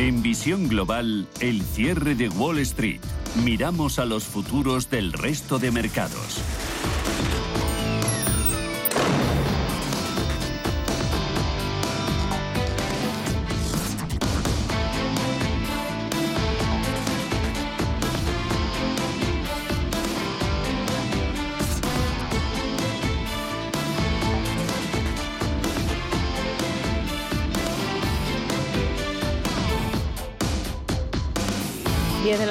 En Visión Global, el cierre de Wall Street. Miramos a los futuros del resto de mercados.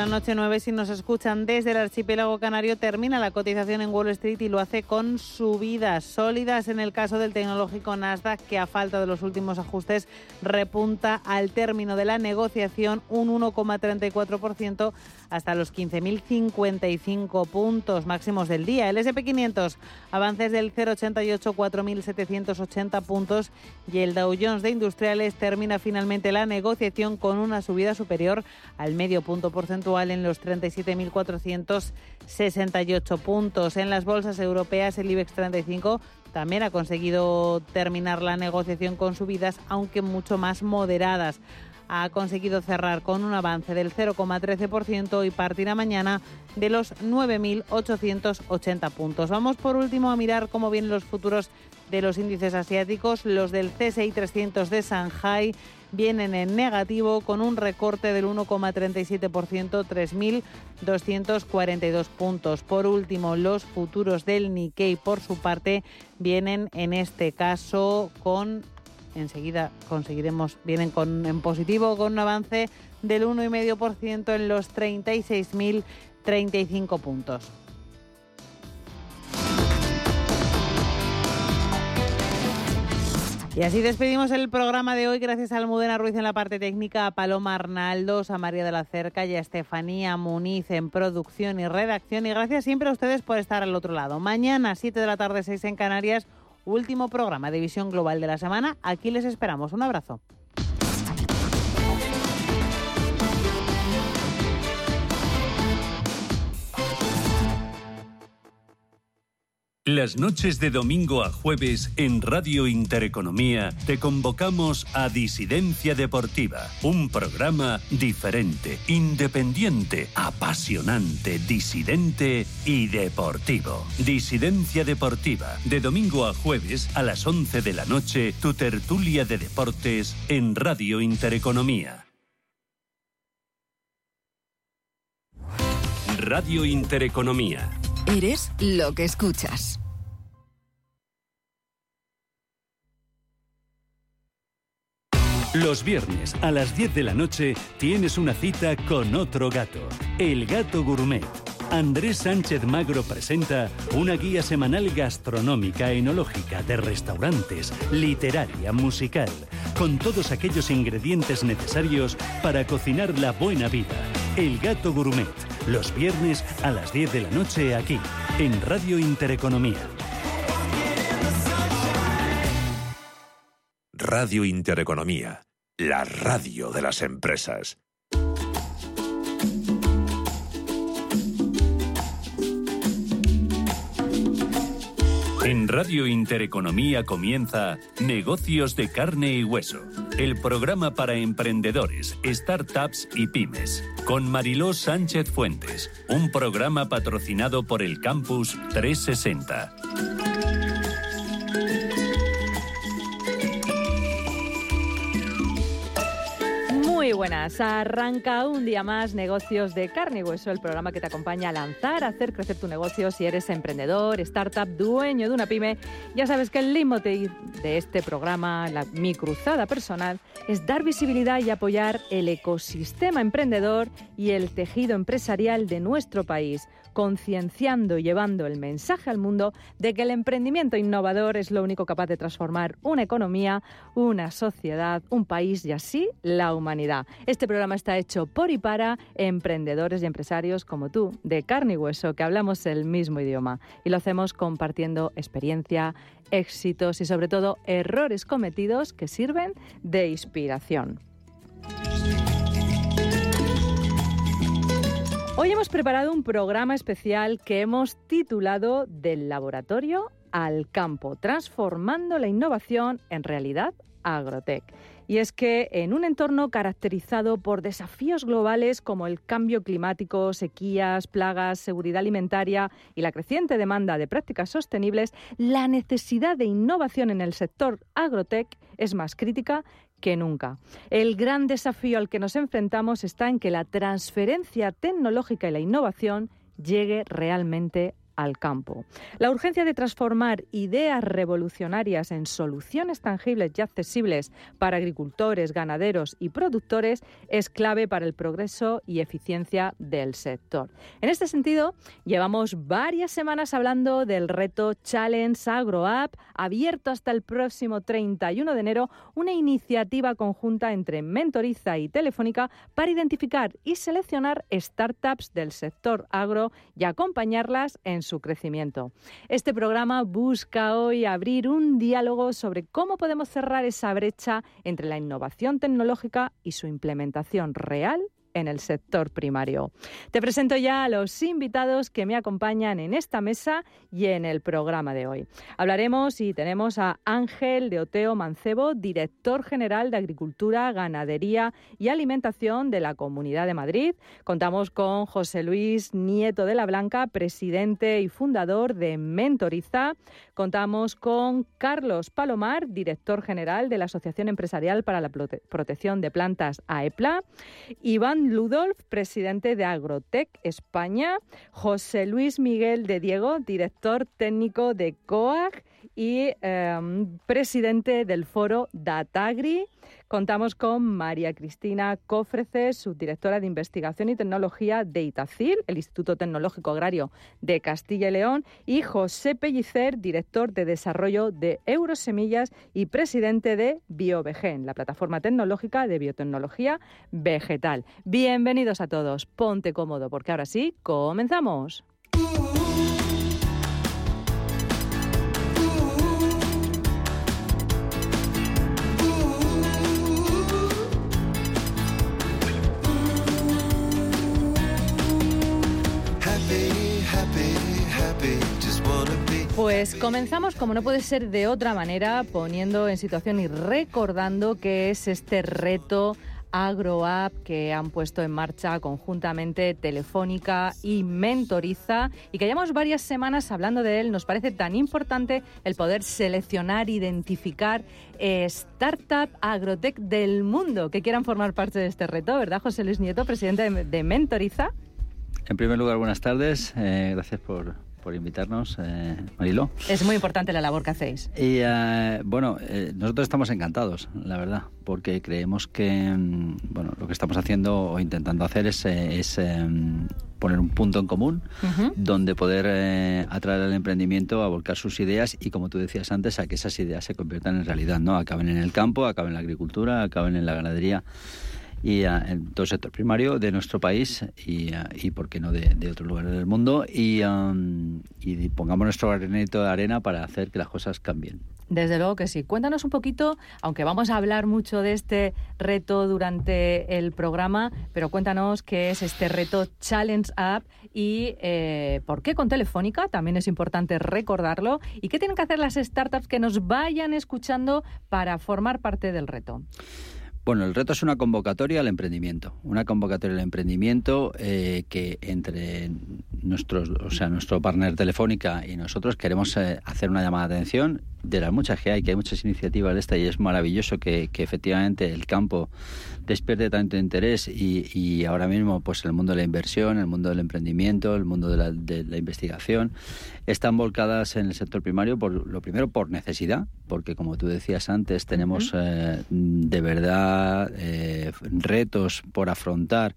10 de la noche, 9 si nos escuchan desde el archipiélago canario, termina la cotización en Wall Street y lo hace con subidas sólidas en el caso del tecnológico Nasdaq, que a falta de los últimos ajustes repunta al término de la negociación un 1,34% hasta los 15.055 puntos máximos del día. El SP500 avances del 0,88 4.780 puntos y el Dow Jones de Industriales termina finalmente la negociación con una subida superior al medio punto por porcentual en los 37.468 puntos. En las bolsas europeas, el IBEX 35 también ha conseguido terminar la negociación con subidas, aunque mucho más moderadas. Ha conseguido cerrar con un avance del 0,13% y partirá mañana de los 9.880 puntos. Vamos por último a mirar cómo vienen los futuros de los índices asiáticos. Los del CSI 300 de Shanghai vienen en negativo con un recorte del 1,37%, 3.242 puntos. Por último, los futuros del Nikkei, por su parte, vienen en este caso con enseguida conseguiremos, vienen con, en positivo con un avance del 1,5% en los 36.035 puntos. Y así despedimos el programa de hoy. Gracias a Almudena Ruiz en la parte técnica, a Paloma Arnaldos, a María de la Cerca y a Estefanía Muniz en producción y redacción. Y gracias siempre a ustedes por estar al otro lado. Mañana, 7 de la tarde, 6 en Canarias, último programa de Visión Global de la semana. Aquí les esperamos. Un abrazo. Las noches de domingo a jueves en Radio Intereconomía te convocamos a Disidencia Deportiva, un programa diferente, independiente, apasionante, disidente y deportivo. Disidencia Deportiva, de domingo a jueves a las 11 de la noche, tu tertulia de deportes en Radio Intereconomía. Radio Intereconomía Eres lo que escuchas. Los viernes a las 10 de la noche tienes una cita con otro gato, el gato gourmet. Andrés Sánchez Magro presenta una guía semanal gastronómica, enológica, de restaurantes, literaria, musical, con todos aquellos ingredientes necesarios para cocinar la buena vida. El gato gourmet los viernes a las 10 de la noche aquí, en Radio Intereconomía. Radio Intereconomía, la radio de las empresas. En Radio Intereconomía comienza Negocios de carne y hueso el programa para emprendedores, startups y pymes, con Mariló Sánchez Fuentes, un programa patrocinado por el Campus 360. Buenas, arranca un día más Negocios de Carne y Hueso, el programa que te acompaña a lanzar, a hacer crecer tu negocio si eres emprendedor, startup, dueño de una pyme. Ya sabes que el leitmotiv de este programa, la, mi cruzada personal, es dar visibilidad y apoyar el ecosistema emprendedor y el tejido empresarial de nuestro país concienciando y llevando el mensaje al mundo de que el emprendimiento innovador es lo único capaz de transformar una economía, una sociedad, un país y así la humanidad. Este programa está hecho por y para emprendedores y empresarios como tú, de carne y hueso, que hablamos el mismo idioma y lo hacemos compartiendo experiencia, éxitos y sobre todo errores cometidos que sirven de inspiración. Hoy hemos preparado un programa especial que hemos titulado Del laboratorio al campo, transformando la innovación en realidad Agrotech. Y es que en un entorno caracterizado por desafíos globales como el cambio climático, sequías, plagas, seguridad alimentaria y la creciente demanda de prácticas sostenibles, la necesidad de innovación en el sector agrotech es más crítica que nunca. El gran desafío al que nos enfrentamos está en que la transferencia tecnológica y la innovación llegue realmente al campo. La urgencia de transformar ideas revolucionarias en soluciones tangibles y accesibles para agricultores, ganaderos y productores es clave para el progreso y eficiencia del sector. En este sentido, llevamos varias semanas hablando del reto Challenge Agro App, abierto hasta el próximo 31 de enero, una iniciativa conjunta entre Mentoriza y Telefónica para identificar y seleccionar startups del sector agro y acompañarlas en su crecimiento. Este programa busca hoy abrir un diálogo sobre cómo podemos cerrar esa brecha entre la innovación tecnológica y su implementación real en el sector primario. Te presento ya a los invitados que me acompañan en esta mesa y en el programa de hoy. Hablaremos y tenemos a Ángel de Oteo Mancebo, director general de Agricultura, Ganadería y Alimentación de la Comunidad de Madrid. Contamos con José Luis Nieto de la Blanca, presidente y fundador de Mentoriza. Contamos con Carlos Palomar, director general de la Asociación Empresarial para la Protección de Plantas AEPLA. Iván Ludolf, presidente de Agrotec España, José Luis Miguel de Diego, director técnico de COAG y em, presidente del foro Datagri. Contamos con María Cristina Cofreces, subdirectora de Investigación y Tecnología de ITACIL, el Instituto Tecnológico Agrario de Castilla y León, y José Pellicer, director de Desarrollo de Eurosemillas y presidente de BioVegen, la plataforma tecnológica de biotecnología vegetal. Bienvenidos a todos. Ponte cómodo porque ahora sí, comenzamos. Pues comenzamos, como no puede ser de otra manera, poniendo en situación y recordando que es este reto AgroApp que han puesto en marcha conjuntamente Telefónica y Mentoriza y que llevamos varias semanas hablando de él. Nos parece tan importante el poder seleccionar, identificar eh, startup agrotech del mundo que quieran formar parte de este reto, ¿verdad, José Luis Nieto, presidente de Mentoriza? En primer lugar, buenas tardes. Eh, gracias por, por invitarnos, eh, Marilo. Es muy importante la labor que hacéis. Y eh, bueno, eh, nosotros estamos encantados, la verdad, porque creemos que mm, bueno, lo que estamos haciendo o intentando hacer es, es poner un punto en común donde poder atraer al emprendimiento a volcar sus ideas y, como tú decías antes, a que esas ideas se conviertan en realidad, ¿no? Acaben en el campo, acaben en la agricultura, acaben en la ganadería y en todo el sector primario de nuestro país y, y por qué no de, de otros lugares del mundo y, y pongamos nuestro granito de arena para hacer que las cosas cambien. Desde luego que sí. Cuéntanos un poquito, aunque vamos a hablar mucho de este reto durante el programa, pero cuéntanos qué es este reto Challenge App y eh, por qué con Telefónica, también es importante recordarlo, y qué tienen que hacer las startups que nos vayan escuchando para formar parte del reto. Bueno, el reto es una convocatoria al emprendimiento, una convocatoria al emprendimiento eh, que entre nuestros, o sea, nuestro partner Telefónica y nosotros queremos eh, hacer una llamada de atención de las muchas que hay, que hay muchas iniciativas de esta y es maravilloso que, efectivamente el campo despierte tanto interés y, ahora mismo pues el mundo de la inversión, el mundo del emprendimiento, el mundo de la, de la investigación están volcadas en el sector primario por lo primero por necesidad, porque como tú decías antes tenemos eh, de verdad eh, retos por afrontar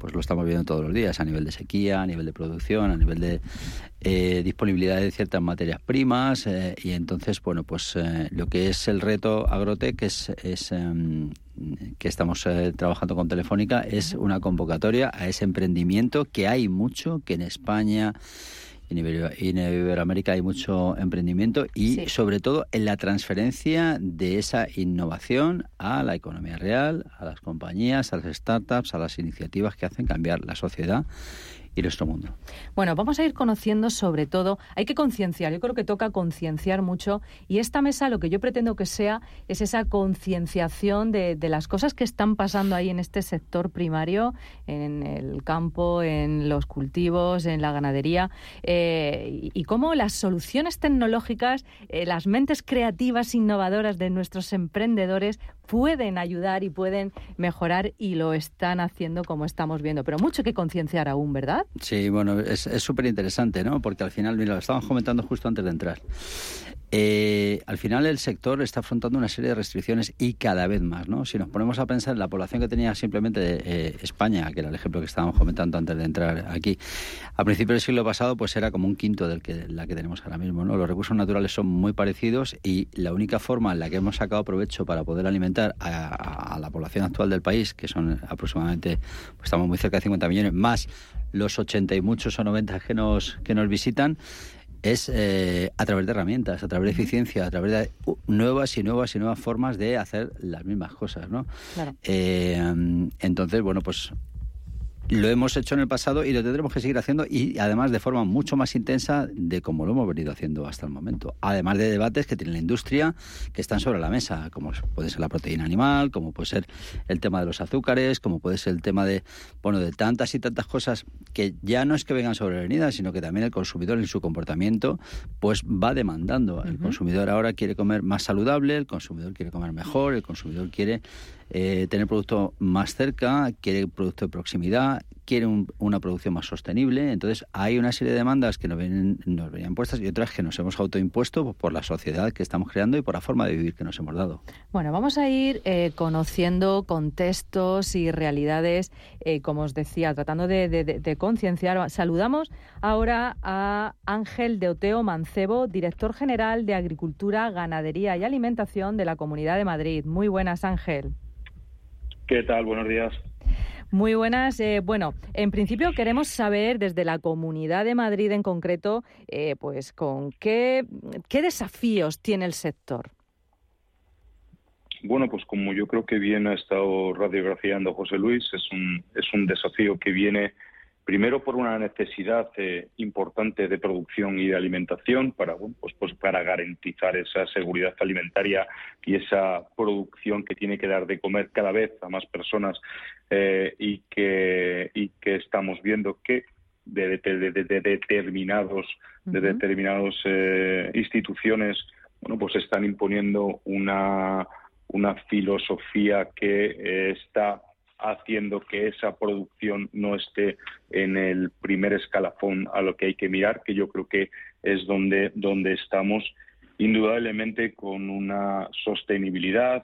pues lo estamos viendo todos los días a nivel de sequía, a nivel de producción, a nivel de eh, disponibilidad de ciertas materias primas eh, y entonces, bueno, pues eh, lo que es el reto Agrotec es, es em, que estamos trabajando con Telefónica es una convocatoria a ese emprendimiento que hay mucho, que en España en, Iberoamérica hay mucho emprendimiento y sobre todo en la transferencia de esa innovación a la economía real, a las compañías, a las startups, a las iniciativas que hacen cambiar la sociedad y nuestro mundo. Bueno, vamos a ir conociendo sobre todo, hay que concienciar, yo creo que toca concienciar mucho y esta mesa lo que yo pretendo que sea es esa concienciación de, las cosas que están pasando ahí en este sector primario, en el campo, en los cultivos, en la ganadería eh, y, cómo las soluciones tecnológicas, eh, las mentes creativas, innovadoras de nuestros emprendedores pueden ayudar y pueden mejorar y lo están haciendo como estamos viendo. Pero mucho que concienciar aún, ¿verdad? Sí, bueno, es súper interesante, ¿no? Porque al final, mira, lo estábamos comentando justo antes de entrar. Eh, al final el sector está afrontando una serie de restricciones y cada vez más, ¿no? Si nos ponemos a pensar en la población que tenía simplemente eh, España, que era el ejemplo que estábamos comentando antes de entrar aquí, a principios del siglo pasado pues era como un quinto del que la que tenemos ahora mismo, ¿no? Los recursos naturales son muy parecidos y la única forma en la que hemos sacado provecho para poder alimentar a, la población actual del país, que son aproximadamente, pues estamos muy cerca de 50 millones, más los 80 y muchos o 90 que nos, que nos visitan, es eh, a través de herramientas, a través de eficiencia, a través de nuevas y nuevas y nuevas formas de hacer las mismas cosas, ¿no? Eh, entonces, bueno, pues lo hemos hecho en el pasado y lo tendremos que seguir haciendo y además de forma mucho más intensa de como lo hemos venido haciendo hasta el momento. Además de debates que tiene la industria que están sobre la mesa, como puede ser la proteína animal, como puede ser el tema de los azúcares, como puede ser el tema de bueno de tantas y tantas cosas que ya no es que vengan sobre la avenida, sino que también el consumidor en su comportamiento pues va demandando. El consumidor ahora quiere comer más saludable, el consumidor quiere comer mejor, el consumidor quiere eh, tener producto más cerca, quiere producto de proximidad, quiere una producción más sostenible. Entonces, hay una serie de demandas que nos, vienen, nos venían puestas y otras que nos hemos autoimpuesto por la sociedad que estamos creando y por la forma de vivir que nos hemos dado. Bueno, vamos a ir eh, conociendo contextos y realidades, eh, como os decía, tratando de, de concienciar. Saludamos ahora a Ángel Deoteo Mancebo, director general de Agricultura, Ganadería y Alimentación de la Comunidad de Madrid. Muy buenas, Ángel. ¿Qué tal? Buenos días. Muy buenas. Eh, bueno, en principio queremos saber desde la Comunidad de Madrid en concreto, eh, pues con qué, qué desafíos tiene el sector. Bueno, pues como yo creo que bien ha estado radiografiando José Luis, es un, es un desafío que viene Primero por una necesidad eh, importante de producción y de alimentación para, pues, pues, para garantizar esa seguridad alimentaria y esa producción que tiene que dar de comer cada vez a más personas eh, y, que, y que estamos viendo que de, determinados de determinados eh, instituciones bueno pues están imponiendo una una filosofía que está haciendo que esa producción no esté en el primer escalafón a lo que hay que mirar, que yo creo que es donde, donde estamos indudablemente con una sostenibilidad,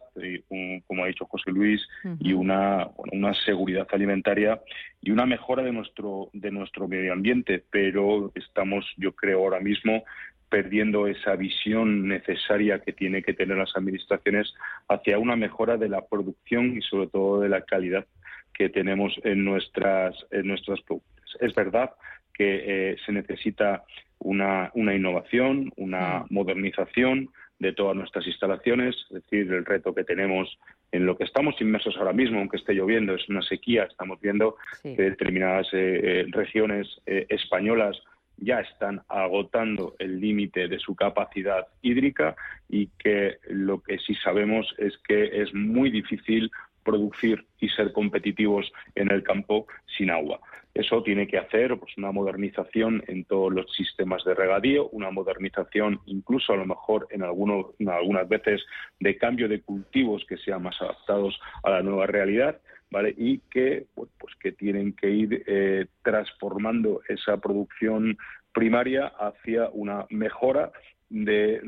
como ha dicho José Luis, y una, una seguridad alimentaria y una mejora de nuestro, de nuestro medio ambiente. Pero estamos, yo creo, ahora mismo perdiendo esa visión necesaria que tiene que tener las administraciones hacia una mejora de la producción y sobre todo de la calidad que tenemos en nuestras en nuestras productos. Es verdad que eh, se necesita una, una innovación, una mm. modernización de todas nuestras instalaciones, es decir, el reto que tenemos en lo que estamos inmersos ahora mismo, aunque esté lloviendo, es una sequía, estamos viendo que determinadas eh, eh, regiones españolas ya están agotando el límite de su capacidad hídrica y que lo que sí sabemos es que es muy difícil producir y ser competitivos en el campo sin agua. Eso tiene que hacer pues, una modernización en todos los sistemas de regadío, una modernización incluso a lo mejor en, algunos, algunas veces de cambio de cultivos que sean más adaptados a la nueva realidad. ¿Vale? y que pues que tienen que ir eh, transformando esa producción primaria hacia una mejora de,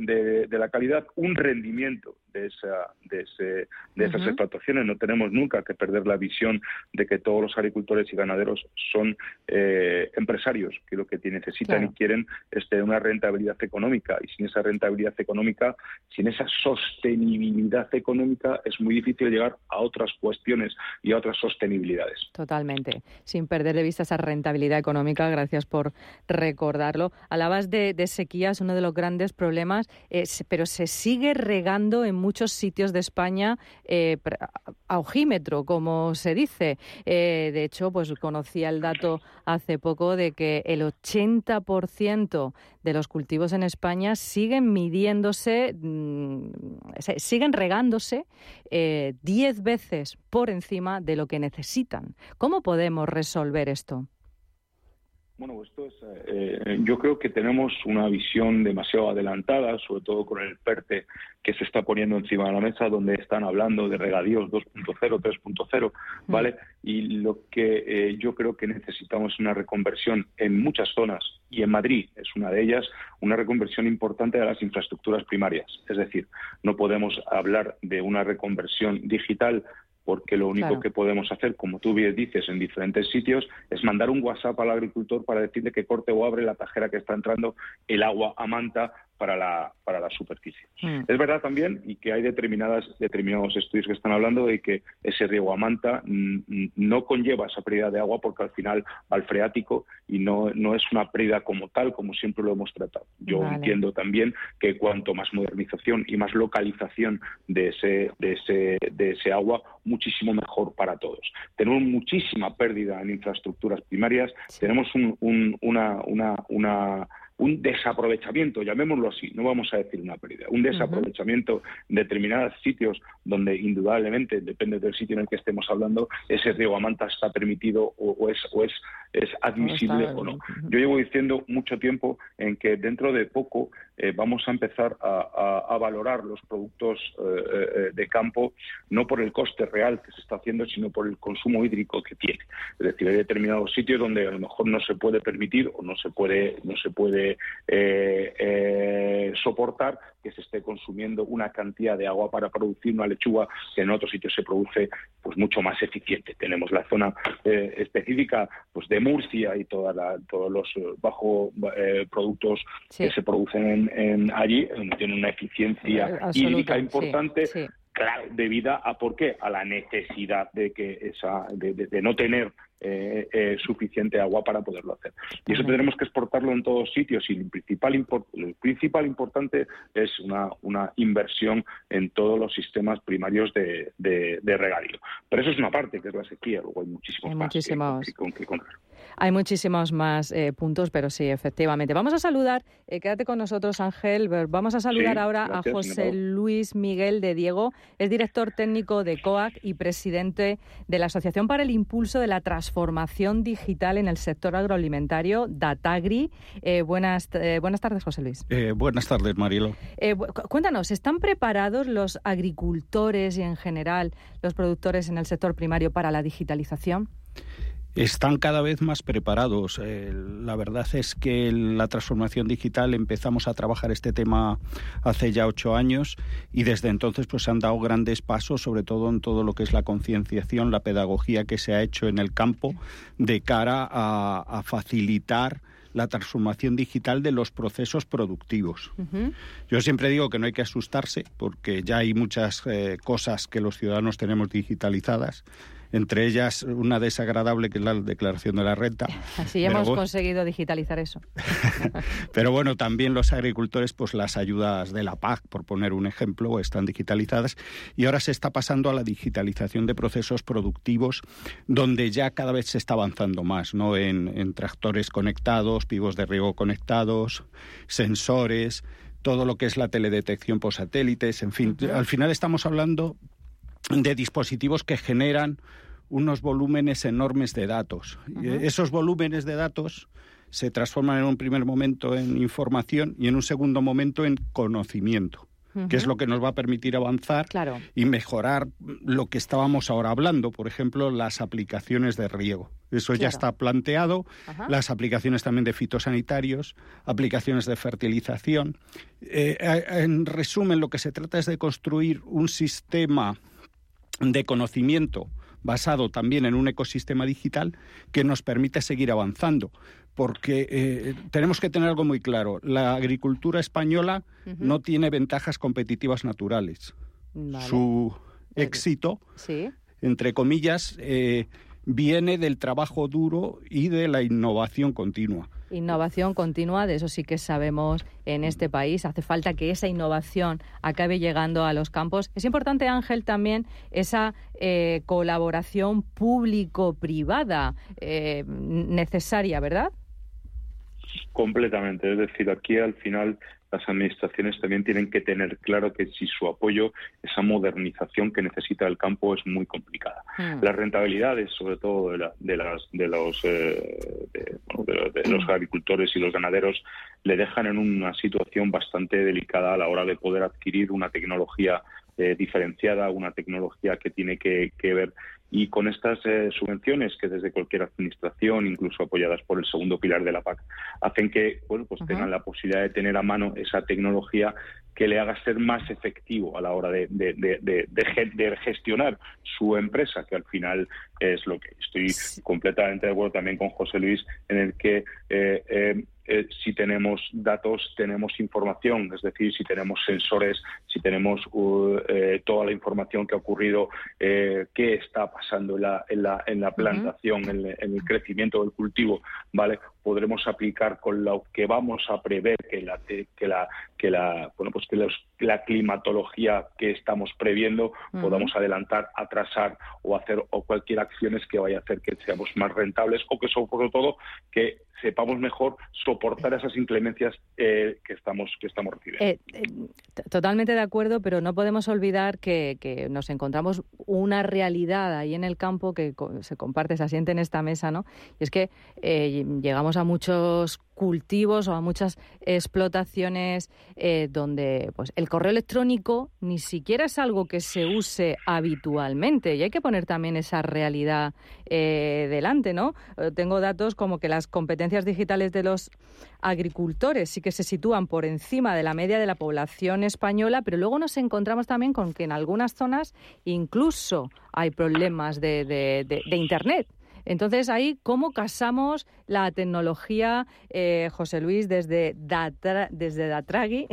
de, la calidad, un rendimiento de, esa, de, ese, de esas explotaciones. No tenemos nunca que perder la visión de que todos los agricultores y ganaderos son eh, empresarios, que lo que necesitan y quieren es tener una rentabilidad económica. Y sin esa rentabilidad económica, sin esa sostenibilidad económica, es muy difícil llegar a otras cuestiones y a otras sostenibilidades. Totalmente. Sin perder de vista esa rentabilidad económica, gracias por recordarlo. Alabas de, de sequías, uno de los grandes problemas, pero se sigue regando en muchos sitios de España eh, a ojímetro, como se dice. Eh, de hecho, pues conocía el dato hace poco de que el 80% de los cultivos en España siguen midiéndose, mm, siguen regándose 10 veces por encima de lo que necesitan. ¿Cómo podemos resolver esto? Bueno, esto es, eh, yo creo que tenemos una visión demasiado adelantada, sobre todo con el PERTE que se está poniendo encima de la mesa, donde están hablando de regadíos 2.0, 3.0, ¿vale? Y lo que eh, yo creo que necesitamos es una reconversión en muchas zonas, y en Madrid es una de ellas, una reconversión importante de las infraestructuras primarias. Es decir, no podemos hablar de una reconversión digital porque lo único que podemos hacer, como tú bien dices, en diferentes sitios, es mandar un WhatsApp al agricultor para decirle que corte o abre la tajera que está entrando el agua a manta para la, para la superficie. Mm. Es verdad también y que hay determinadas, determinados estudios que están hablando de que ese riego a manta no conlleva esa pérdida de agua porque al final va al freático y no, no es una pérdida como tal, como siempre lo hemos tratado. Yo entiendo también que cuanto más modernización y más localización de ese, de ese, de ese agua, muchísimo mejor para todos. Tenemos muchísima pérdida en infraestructuras primarias, tenemos un, una, una, una un desaprovechamiento, llamémoslo así, no vamos a decir una pérdida, un desaprovechamiento en determinados sitios donde indudablemente, depende del sitio en el que estemos hablando, ese riego a manta está permitido o, es, o es, es admisible o no. Yo llevo diciendo mucho tiempo en que dentro de poco eh, vamos a empezar a, valorar los productos eh, eh, de campo no por el coste real que se está haciendo, sino por el consumo hídrico que tiene. Es decir, hay determinados sitios donde a lo mejor no se puede permitir o no se puede, no se puede soportar que se esté consumiendo una cantidad de agua para producir una lechuga que en otros sitios se produce pues mucho más eficiente. Tenemos la zona específica pues de Murcia y toda todos los bajos productos que se producen en, en allí, donde tiene una eficiencia eh, hídrica importante. Claro, debida a por qué a la necesidad de que esa de, no tener eh, eh, suficiente agua para poderlo hacer. Y eso tendremos que exportarlo en todos sitios y el principal el principal importante es una, una inversión en todos los sistemas primarios de, de, regadío. Pero eso es una parte que es la sequía luego hay muchísimos más muchísimos. Hay muchísimos más eh, puntos, pero sí, efectivamente. Vamos a saludar, eh, quédate con nosotros, Ángel. Vamos a saludar ahora a José Luis Miguel de Diego. Es director técnico de COAC y presidente de la Asociación para el Impulso de la Transformación Digital en el Sector Agroalimentario, Datagri. Eh, buenas, buenas tardes, José Luis. buenas tardes, Marilo. cuéntanos, ¿están preparados los agricultores y en general los productores en el sector primario para la digitalización? Están cada vez más preparados. Eh, la verdad es que la transformación digital empezamos a trabajar este tema hace ya ocho años y desde entonces pues se han dado grandes pasos, sobre todo en todo lo que es la concienciación, la pedagogía que se ha hecho en el campo de cara a, facilitar la transformación digital de los procesos productivos. Yo siempre digo que no hay que asustarse porque ya hay muchas eh, cosas que los ciudadanos tenemos digitalizadas entre ellas una desagradable que es la declaración de la renta. Así hemos conseguido digitalizar eso. Pero bueno, también los agricultores, pues las ayudas de la PAC, por poner un ejemplo, están digitalizadas y ahora se está pasando a la digitalización de procesos productivos donde ya cada vez se está avanzando más, ¿no? En, tractores conectados, pivos de riego conectados, sensores, todo lo que es la teledetección por satélites, en fin, al final estamos hablando de dispositivos que generan unos volúmenes enormes de datos. Esos volúmenes de datos se transforman en un primer momento en información y en un segundo momento en conocimiento que es lo que nos va a permitir avanzar y mejorar lo que estábamos ahora hablando, por ejemplo, las aplicaciones de riego. Eso ya está planteado, las aplicaciones también de fitosanitarios, aplicaciones de fertilización. Eh, en resumen, lo que se trata es de construir un sistema de conocimiento basado también en un ecosistema digital que nos permite seguir avanzando. Porque eh, tenemos que tener algo muy claro, la agricultura española no tiene ventajas competitivas naturales. Su éxito, entre comillas, eh, viene del trabajo duro y de la innovación continua. Innovación continua, de eso sí que sabemos en este país. Hace falta que esa innovación acabe llegando a los campos. Es importante, Ángel, también esa eh, colaboración público-privada eh, necesaria, ¿verdad? Completamente. Es decir, aquí al final las administraciones también tienen que tener claro que si su apoyo, esa modernización que necesita el campo es muy complicada. Hmm. Las rentabilidades, sobre todo de, de, las, de los, eh, de, los agricultores y los ganaderos, le dejan en una situación bastante delicada a la hora de poder adquirir una tecnología eh, diferenciada, una tecnología que tiene que, que ver y con estas eh, subvenciones que desde cualquier administración, incluso apoyadas por el segundo pilar de la PAC, hacen que bueno, pues tengan la posibilidad de tener a mano esa tecnología que le haga ser más efectivo a la hora de, de, de, gestionar su empresa, que al final es lo que estoy completamente de acuerdo también con José Luis, en el que eh, eh, eh, si tenemos datos, tenemos información, es decir, si tenemos sensores, si tenemos uh, eh, toda la información que ha ocurrido, eh, qué está pasando en la, en la, en la plantación, en, el crecimiento del cultivo, ¿vale? Podremos aplicar con lo que vamos a prever que la, que la, que la, bueno, pues que la climatología que estamos previendo podamos adelantar, atrasar o hacer o cualquier acciones que vaya a hacer que seamos más rentables o que sobre todo que sepamos mejor soportar esas inclemencias eh, que estamos que estamos recibiendo. Eh, eh, totalmente de acuerdo, pero no podemos olvidar que, que, nos encontramos una realidad ahí en el campo que se comparte, se asiente en esta mesa, ¿no? Y es que llegamos a muchos cultivos o a muchas explotaciones eh, donde pues el correo electrónico ni siquiera es algo que se use habitualmente y hay que poner también esa realidad eh, delante, ¿no? Eh, tengo datos como que las competencias digitales de los agricultores sí que se sitúan por encima de la media de la población española, pero luego nos encontramos también con que en algunas zonas incluso hay problemas de, de Internet. Entonces, ahí, ¿cómo casamos la tecnología, eh, José Luis, desde, desde Datragui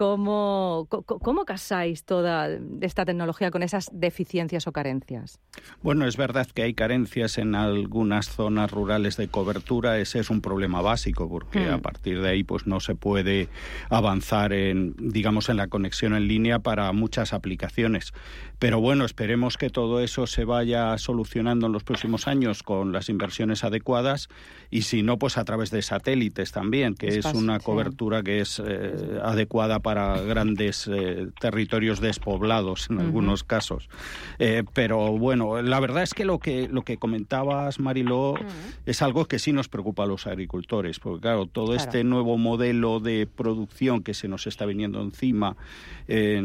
¿Cómo, ¿Cómo casáis toda esta tecnología con esas deficiencias o carencias? Bueno, es verdad que hay carencias en algunas zonas rurales de cobertura. Ese es un problema básico porque a hmm. partir de ahí pues no se puede avanzar en, digamos, en la conexión en línea para muchas aplicaciones. Pero bueno, esperemos que todo eso se vaya solucionando en los próximos años con las inversiones adecuadas y si no, pues a través de satélites también, que es, una cobertura que es eh, adecuada para para grandes eh, territorios despoblados en algunos casos. Eh, pero bueno, la verdad es que lo que, lo que comentabas, Mariló, es algo que sí nos preocupa a los agricultores, porque claro, todo este nuevo modelo de producción que se nos está viniendo encima, eh,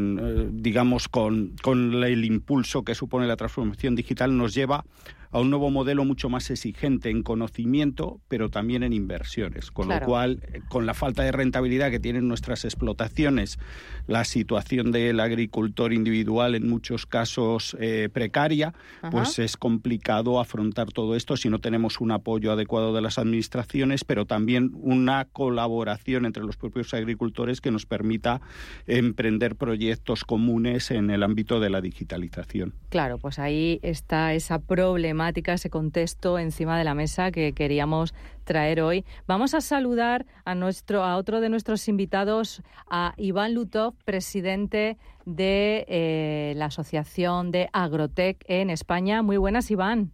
digamos, con, con el impulso que supone la transformación digital, nos lleva a un nuevo modelo mucho más exigente en conocimiento, pero también en inversiones. Con lo cual, eh, con la falta de rentabilidad que tienen nuestras explotaciones, la situación del agricultor individual en muchos casos eh, precaria, pues es complicado afrontar todo esto si no tenemos un apoyo adecuado de las administraciones, pero también una colaboración entre los propios agricultores que nos permita emprender proyectos comunes en el ámbito de la digitalización. Claro, pues ahí está esa problemática ese contexto encima de la mesa que queríamos traer hoy. Vamos a saludar a nuestro a otro de nuestros invitados, a Iván Lutov, presidente de eh, la Asociación de Agrotec en España. Muy buenas, Iván.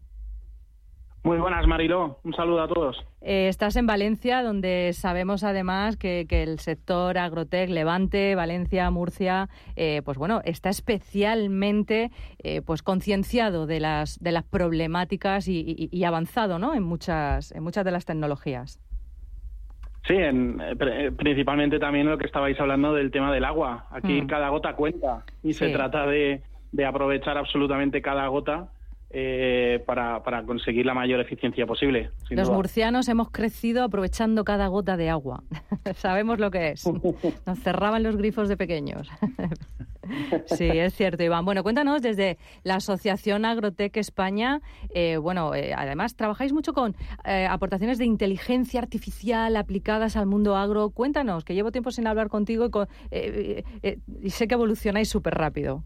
Muy buenas, Mariló. Un saludo a todos. Eh, estás en Valencia, donde sabemos además que, el sector agrotec, Levante, Valencia, Murcia, eh, pues bueno, está especialmente eh, pues concienciado de las, de las problemáticas y, avanzado ¿no? en, muchas, en muchas de las tecnologías. Sí, principalmente también lo que estabais hablando del tema del agua. Aquí mm. cada gota cuenta y se trata de, de aprovechar absolutamente cada gota eh, para, para, conseguir la mayor eficiencia posible. Los murcianos hemos crecido aprovechando cada gota de agua. Sabemos lo que es. Nos cerraban los grifos de pequeños. sí, es cierto, Iván. Bueno, cuéntanos desde la Asociación Agrotec España. Eh, bueno, eh, además trabajáis mucho con aportaciones de inteligencia artificial aplicadas al mundo agro. Cuéntanos, que llevo tiempo sin hablar contigo y sé que evolucionáis súper rápido.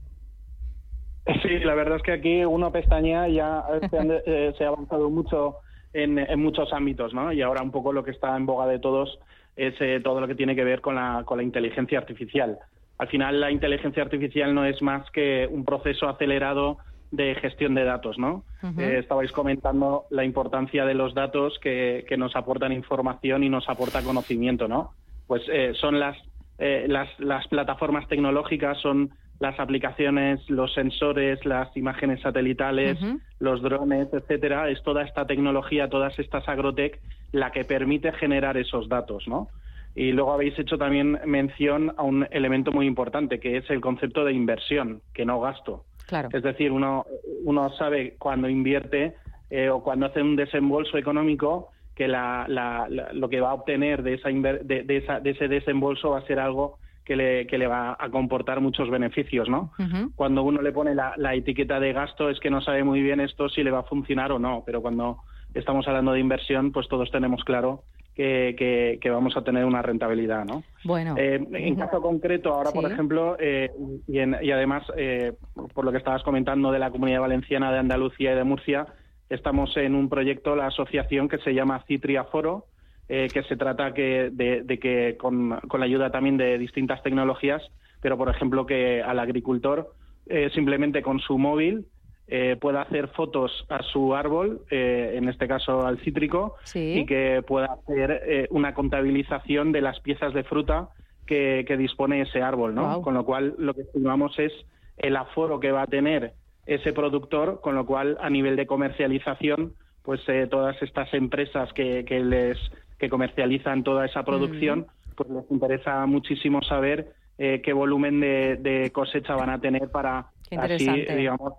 Sí, la verdad es que aquí uno pestañea ya eh, se, ha avanzado mucho en, muchos ámbitos, ¿no? Y ahora un poco lo que está en boga de todos es eh, todo lo que tiene que ver con la, con la inteligencia artificial. Al final, la inteligencia artificial no es más que un proceso acelerado de gestión de datos, ¿no? Eh, estabais comentando la importancia de los datos que, que, nos aportan información y nos aporta conocimiento, ¿no? Pues eh, son las, las, las plataformas tecnológicas, son las aplicaciones, los sensores, las imágenes satelitales, los drones, etcétera, es toda esta tecnología, todas estas agrotech la que permite generar esos datos, ¿no? Y luego habéis hecho también mención a un elemento muy importante, que es el concepto de inversión, que no gasto. Claro. Es decir, uno, uno sabe cuando invierte eh, o cuando hace un desembolso económico que la, la, lo que va a obtener de, esa, de, esa, de ese desembolso va a ser algo que le, que le va a comportar muchos beneficios, ¿no? Cuando uno le pone la, etiqueta de gasto es que no sabe muy bien esto si le va a funcionar o no, pero cuando estamos hablando de inversión, pues todos tenemos claro que, que, vamos a tener una rentabilidad, ¿no? Bueno. Eh, en caso concreto, ahora, por ejemplo, eh, y, y, además, eh, por lo que estabas comentando de la Comunidad Valenciana, de Andalucía y de Murcia, estamos en un proyecto, la asociación que se llama Citria Foro, eh, que se trata que, de, que con, la ayuda también de distintas tecnologías, pero por ejemplo que al agricultor eh, simplemente con su móvil eh, pueda hacer fotos a su árbol, en este caso al cítrico, y que pueda hacer una contabilización de las piezas de fruta que, dispone ese árbol, ¿no? Con lo cual lo que estimamos es el aforo que va a tener ese productor, con lo cual a nivel de comercialización, pues todas estas empresas que, que les que comercializan toda esa producción, pues les interesa muchísimo saber eh, qué volumen de, de, cosecha van a tener para así, digamos,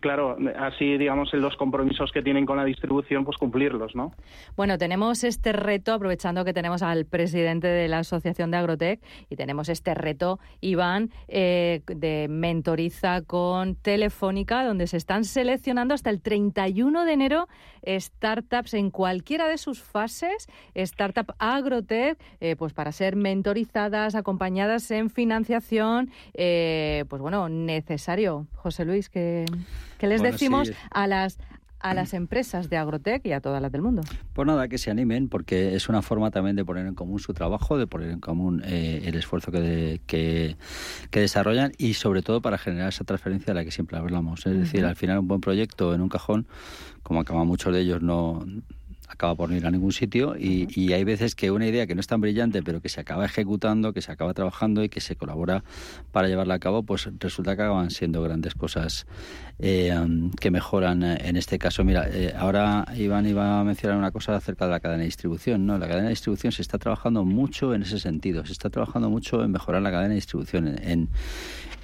claro, así digamos los compromisos que tienen con la distribución, pues cumplirlos, ¿no? Bueno, tenemos este reto, aprovechando que tenemos al presidente de la Asociación de Agrotec y tenemos este reto, Iván, eh, de Mentoriza con Telefónica, donde se están seleccionando hasta el 31 de enero startups en cualquiera de sus fases, startup Agrotec, eh, pues para ser mentorizadas, acompañadas en financiación, eh, pues bueno, necesario. José Luis, que ¿Qué les decimos a las a las empresas de Agrotec y a todas las del mundo. Pues nada, que se animen, porque es una forma también de poner en común su trabajo, de poner en común eh, el esfuerzo que, que, desarrollan y sobre todo para generar esa transferencia de la que siempre hablamos. Es decir, al final un buen proyecto en un cajón, como acaban muchos de ellos, no acaba por no ir a ningún sitio y, y, hay veces que una idea que no es tan brillante pero que se acaba ejecutando, que se acaba trabajando y que se colabora para llevarla a cabo, pues resulta que acaban siendo grandes cosas eh, que mejoran eh, en este caso. Mira, eh, ahora Iván iba a mencionar una cosa acerca de la cadena de distribución. No, la cadena de distribución se está trabajando mucho en ese sentido, se está trabajando mucho en mejorar la cadena de distribución en,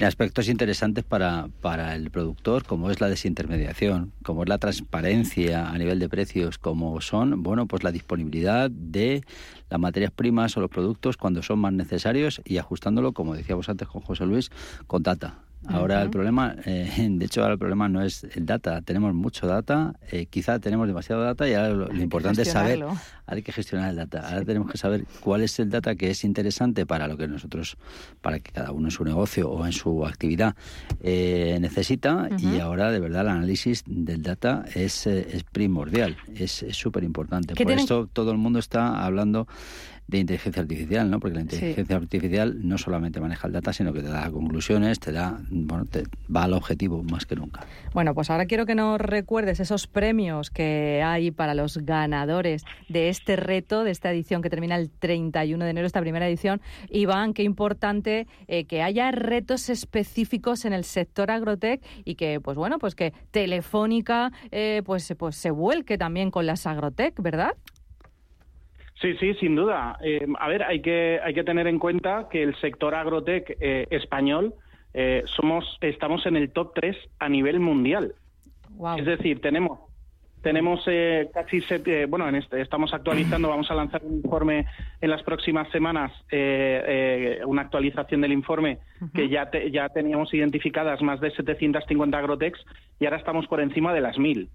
aspectos interesantes para, para el productor, como es la desintermediación, como es la transparencia a nivel de precios, como son, bueno, pues la disponibilidad de las materias primas o los productos cuando son más necesarios y ajustándolo, como decíamos antes con José Luis, con data. Ahora el problema, eh, de hecho ahora el problema no es el data, tenemos mucho data, eh, quizá tenemos demasiado data y ahora lo, importante es saber, hay que gestionar el data, ahora tenemos que saber cuál es el data que es interesante para lo que nosotros, para que cada uno en su negocio o en su actividad eh, necesita. Y ahora de verdad el análisis del data es, es primordial, es súper importante. Por eso todo el mundo está hablando de inteligencia artificial, ¿no? Porque la inteligencia artificial no solamente maneja el data, sino que te da conclusiones, te da, bueno, te va al objetivo más que nunca. Bueno, pues ahora quiero que nos recuerdes esos premios que hay para los ganadores de este reto, de esta edición que termina el 31 de enero, esta primera edición. Iván, qué importante eh, que haya retos específicos en el sector agrotech y que, pues bueno, pues que Telefónica eh, pues, pues se vuelque también con las agrotech, ¿verdad? Sí, sí, sin duda. Eh, a ver, hay que, hay que tener en cuenta que el sector agrotech eh, español eh, somos, estamos en el top 3 a nivel mundial. Es decir, tenemos tenemos casi bueno en este, estamos actualizando vamos a lanzar un informe en las próximas semanas una actualización del informe que ya ya teníamos identificadas más de 750 agrotechs y ahora estamos por encima de las 1000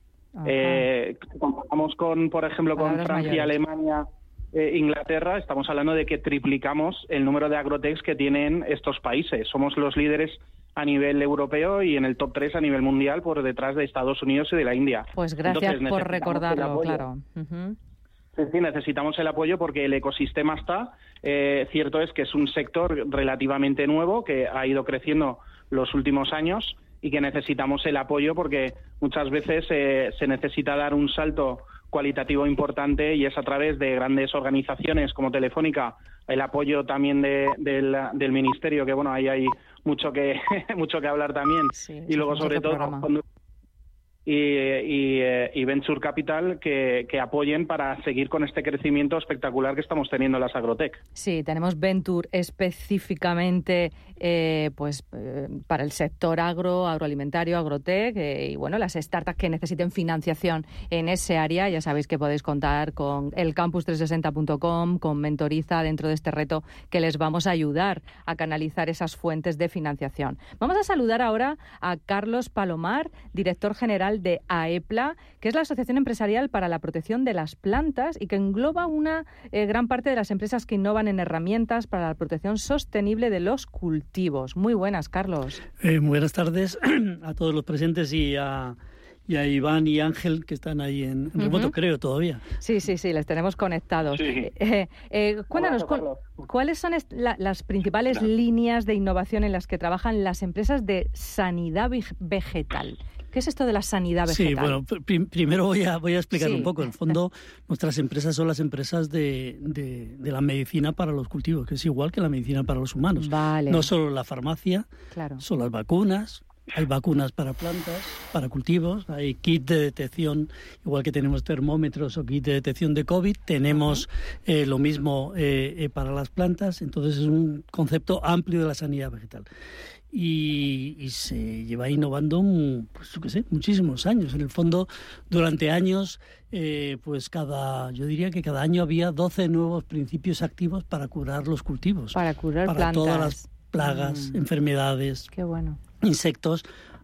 eh, comparamos con por ejemplo con Francia y Alemania eh, Inglaterra, estamos hablando de que triplicamos el número de agrotechs que tienen estos países. Somos los líderes a nivel europeo y en el top 3 a nivel mundial por detrás de Estados Unidos y de la India. Pues gracias por recordarlo, claro. Sí, necesitamos el apoyo porque el ecosistema está. Eh, cierto es que es un sector relativamente nuevo que ha ido creciendo los últimos años y que necesitamos el apoyo porque muchas veces eh, se necesita dar un salto cualitativo importante y es a través de grandes organizaciones como Telefónica, el apoyo también del, ministerio, que bueno, ahí hay mucho que mucho que hablar también. y luego sobre todo y, eh, y, Venture Capital que, apoyen para seguir con este crecimiento espectacular que estamos teniendo en las Agrotech. Sí, tenemos Venture específicamente eh, pues eh, para el sector agro, agroalimentario, agrotech y bueno, las startups que necesiten financiación en ese área, ya sabéis que podéis contar con el campus360.com, con Mentoriza dentro de este reto que les vamos a ayudar a canalizar esas fuentes de financiación. Vamos a saludar ahora a Carlos Palomar, director general de AEPLA, que es la Asociación Empresarial para la Protección de las Plantas y que engloba una eh, gran parte de las empresas que innovan en herramientas para la protección sostenible de los cultivos. Muy buenas, Carlos. Eh, buenas tardes a todos los presentes y a y a Iván y Ángel que están ahí en, remoto, creo, todavía. Sí, sí, sí, les tenemos conectados. Eh, cuéntanos, ¿cuáles son las principales líneas de innovación en las que trabajan las empresas de sanidad vegetal? ¿Qué es esto de la sanidad vegetal? Sí, bueno, primero voy a, voy a explicar un poco. En el fondo, nuestras empresas son las empresas de, de, la medicina para los cultivos, que es igual que la medicina para los humanos. Vale. No solo la farmacia, son las vacunas, hay vacunas para plantas, para cultivos, hay kit de detección, igual que tenemos termómetros o kit de detección de COVID, tenemos eh, lo mismo eh, eh, para las plantas, entonces es un concepto amplio de la sanidad vegetal y, se lleva innovando, pues qué sé, muchísimos años. En el fondo, durante años, eh, pues cada, yo diría que cada año había 12 nuevos principios activos para curar los cultivos. Para curar para todas las plagas, mm. enfermedades, qué bueno. insectos.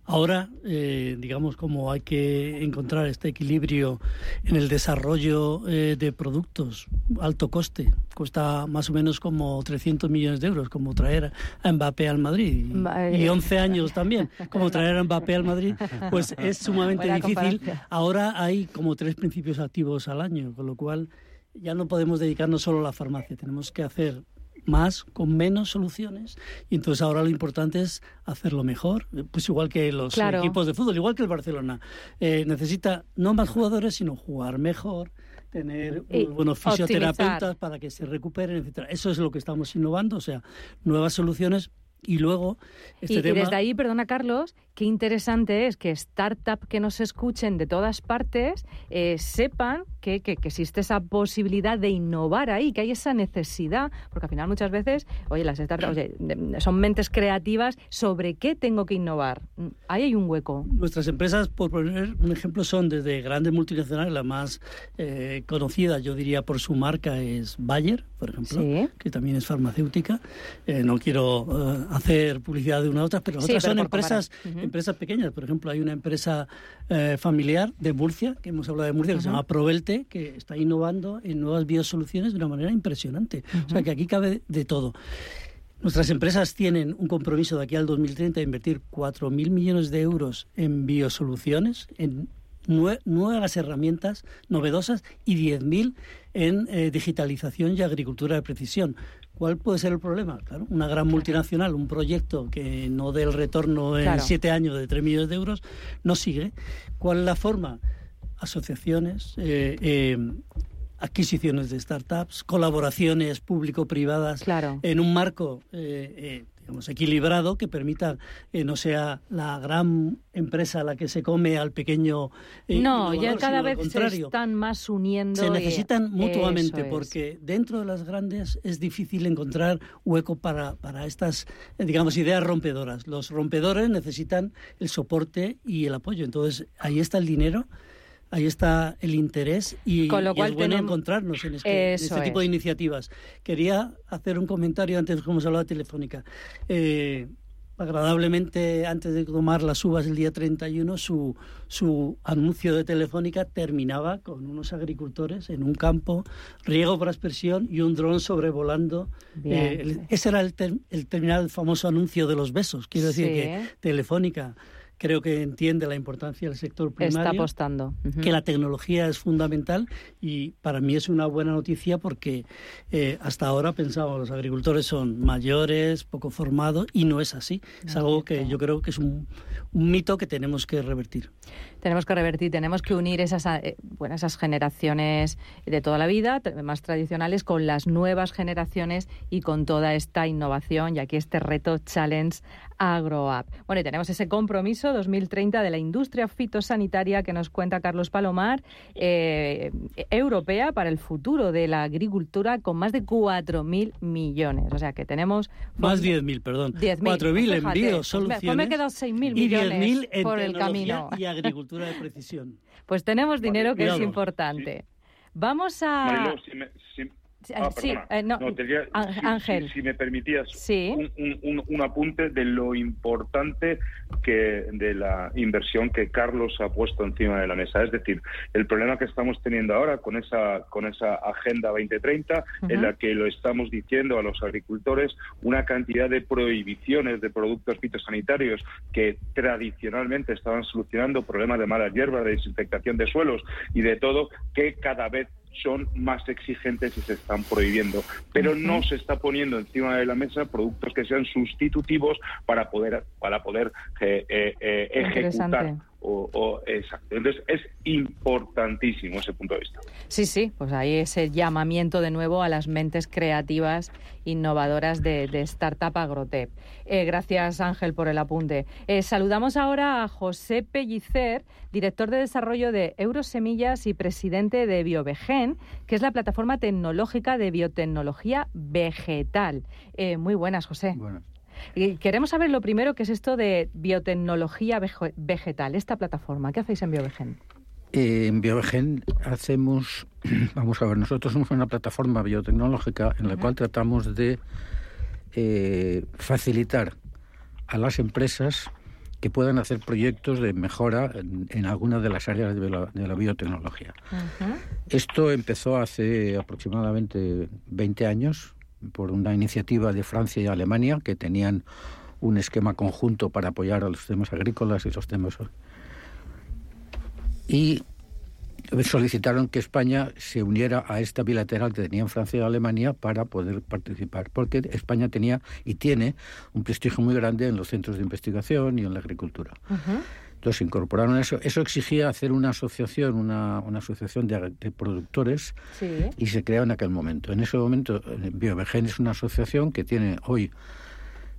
Ahora, eh, digamos, como hay que encontrar este equilibrio en el desarrollo eh, de productos, alto coste, cuesta más o menos como 300 millones de euros, como traer a Mbappé al Madrid, y, 11 años también, como traer a Mbappé al Madrid, pues es sumamente difícil. Ahora hay como tres principios activos al año, con lo cual ya no podemos dedicarnos solo a la farmacia, tenemos que hacer más con menos soluciones y entonces ahora lo importante es hacerlo mejor. Pues igual que los equipos de fútbol igual que el Barcelona. Eh, necesita no más jugadores sino jugar mejor tener buenos fisioterapeutas para que se recuperen etcétera. Eso es lo que estamos innovando o sea nuevas soluciones y luego este y, desde ahí, perdona Carlos, qué interesante es que startups que nos escuchen de todas partes eh, sepan que, que, existe esa posibilidad de innovar ahí, que hay esa necesidad, porque al final muchas veces, oye, las startups son mentes creativas sobre qué tengo que innovar. Ahí hay un hueco. Nuestras empresas, por poner un ejemplo, son desde grandes multinacionales, la más eh, conocida, yo diría, por su marca es Bayer, por ejemplo, que también es farmacéutica. Eh, no quiero hacer publicidad de una a otra, pero otras son empresas, empresas pequeñas. Por ejemplo, hay una empresa eh, familiar de Murcia, que hemos hablado de Murcia, que se llama Provelte, que está innovando en nuevas biosoluciones de una manera impresionante. O sea que aquí cabe de todo. Nuestras empresas tienen un compromiso de aquí al 2030 de invertir 4.000 millones de euros en biosoluciones, en nuevas herramientas novedosas y 10.000 en eh, digitalización y agricultura de precisión. ¿Cuál puede ser el problema? Claro, una gran multinacional, un proyecto que no dé el retorno en siete años de tres millones de euros, no sigue. ¿Cuál es la forma? Asociaciones, eh, eh, adquisiciones de startups, colaboraciones público-privadas en un marco eh, equilibrado que permita que no sea la gran empresa la que se come al pequeño. Eh, no, ya cada vez se están más uniendo. Se necesitan mutuamente porque dentro de las grandes es difícil encontrar hueco para, para estas, eh, digamos, ideas rompedoras. Los rompedores necesitan el soporte y el apoyo. Entonces, ahí está el dinero ahí está el interés y, Con lo cual es bueno encontrarnos en este, este tipo de iniciativas. Quería hacer un comentario antes, como se hablaba telefónica. Eh, agradablemente antes de tomar las uvas el día 31, su, su anuncio de Telefónica terminaba con unos agricultores en un campo, riego por aspersión y un dron sobrevolando. Eh, ese era el, el terminal, el famoso anuncio de los besos. Quiero decir que Telefónica creo que entiende la importancia del sector primario. Está apostando. Que la tecnología es fundamental y para mí es una buena noticia porque eh, hasta ahora pensábamos los agricultores son mayores, poco formados y no es así. Es algo que yo creo que es un, un mito que tenemos que revertir. Tenemos que revertir, tenemos que unir esas, eh, bueno, esas generaciones de toda la vida, más tradicionales, con las nuevas generaciones y con toda esta innovación y aquí este reto Challenge AgroApp. Bueno, y tenemos ese compromiso 2030 de la industria fitosanitaria que nos cuenta Carlos Palomar, eh, europea para el futuro de la agricultura con más de 4.000 millones. O sea que tenemos... Más 10.000, perdón. 4.000 envíos, soluciones. Pues me he quedado 6.000 millones por el camino. Y agricultura de precisión. Pues tenemos dinero que es importante. Vamos a... Ah, sí, eh, no, Ángel. Si, me permitías un, apunte de lo importante que de la inversión que Carlos ha puesto encima de la mesa. Es decir, el problema que estamos teniendo ahora con esa, con esa Agenda 2030, en la que lo estamos diciendo a los agricultores, una cantidad de prohibiciones de productos fitosanitarios que tradicionalmente estaban solucionando problemas de malas hierbas, de desinfectación de suelos y de todo, que cada vez son más exigentes y se están prohibiendo. Pero no se está poniendo encima de la mesa productos que sean sustitutivos para poder, para poder eh, eh, eh ejecutar o, exacto. Entonces es importantísimo ese punto de vista. Sí, sí, pues ahí ese llamamiento de nuevo a las mentes creativas, innovadoras de, Startup Agrotep. Eh, gracias Ángel por el apunte. Eh, saludamos ahora a José Pellicer, director de desarrollo de Eurosemillas y presidente de BioVegen, que es la plataforma tecnológica de biotecnología vegetal. Eh, muy buenas, José. Buenas. Y queremos saber lo primero, que es esto de biotecnología vegetal, esta plataforma. ¿Qué hacéis en BioVegen? Eh, en BioVegen hacemos, vamos a ver, nosotros somos una plataforma biotecnológica en la cual tratamos de eh, facilitar a las empresas que puedan hacer proyectos de mejora en, algunas de las áreas de la, biotecnología. Esto empezó hace aproximadamente 20 años por una iniciativa de Francia y Alemania que tenían un esquema conjunto para apoyar a los temas agrícolas y los temas y solicitaron que España se uniera a esta bilateral que tenían Francia y Alemania para poder participar, porque España tenía y tiene un prestigio muy grande en los centros de investigación y en la agricultura. Entonces incorporaron eso. Eso exigía hacer una asociación, una, asociación de, productores y se creó en aquel momento. En ese momento, BioVegen es una asociación que tiene hoy,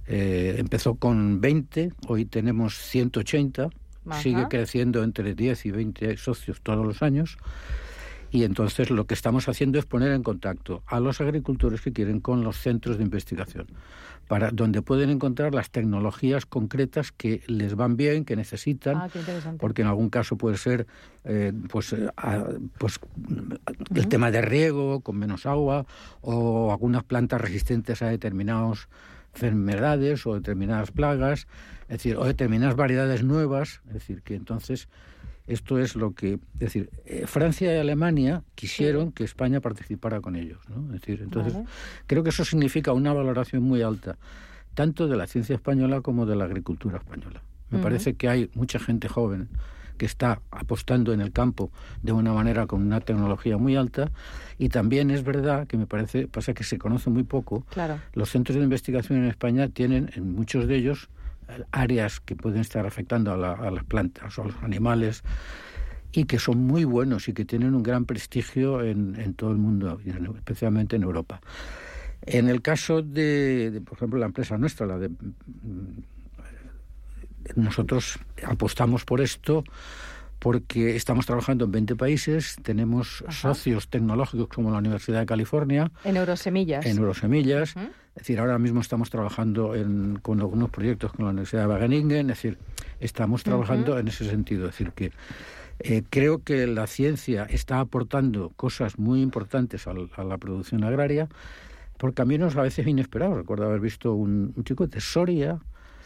eh, empezó con 20, hoy tenemos 180, sigue creciendo entre 10 y 20 socios todos los años. Y entonces lo que estamos haciendo es poner en contacto a los agricultores que quieren con los centros de investigación para donde pueden encontrar las tecnologías concretas que les van bien, que necesitan, ah, porque en algún caso puede ser eh, pues, eh, pues el tema de riego con menos agua o algunas plantas resistentes a determinadas enfermedades o determinadas plagas, es decir, o determinadas variedades nuevas, es decir, que entonces esto es lo que, es decir, eh, Francia y Alemania quisieron que España participara con ellos, ¿no? Es decir, entonces creo que eso significa una valoración muy alta tanto de la ciencia española como de la agricultura española. Me parece que hay mucha gente joven que está apostando en el campo de una manera con una tecnología muy alta y también es verdad que me parece pasa que se conoce muy poco. Claro. Los centros de investigación en España tienen en muchos de ellos áreas que pueden estar afectando a, las plantas o a los animales y que son muy buenos y que tienen un gran prestigio en, todo el mundo, especialmente en Europa. En el caso de, por ejemplo, la empresa nuestra, la de mm, nosotros apostamos por esto porque estamos trabajando en 20 países, tenemos socios tecnológicos como la Universidad de California. En Eurosemillas. En Eurosemillas. Es decir, ahora mismo estamos trabajando con algunos proyectos con la Universidad de Wageningen, es decir, estamos trabajando en ese sentido. Es decir, que eh, creo que la ciencia está aportando cosas muy importantes a, la producción agraria por caminos a veces inesperados. Recuerdo haber visto un, chico de Soria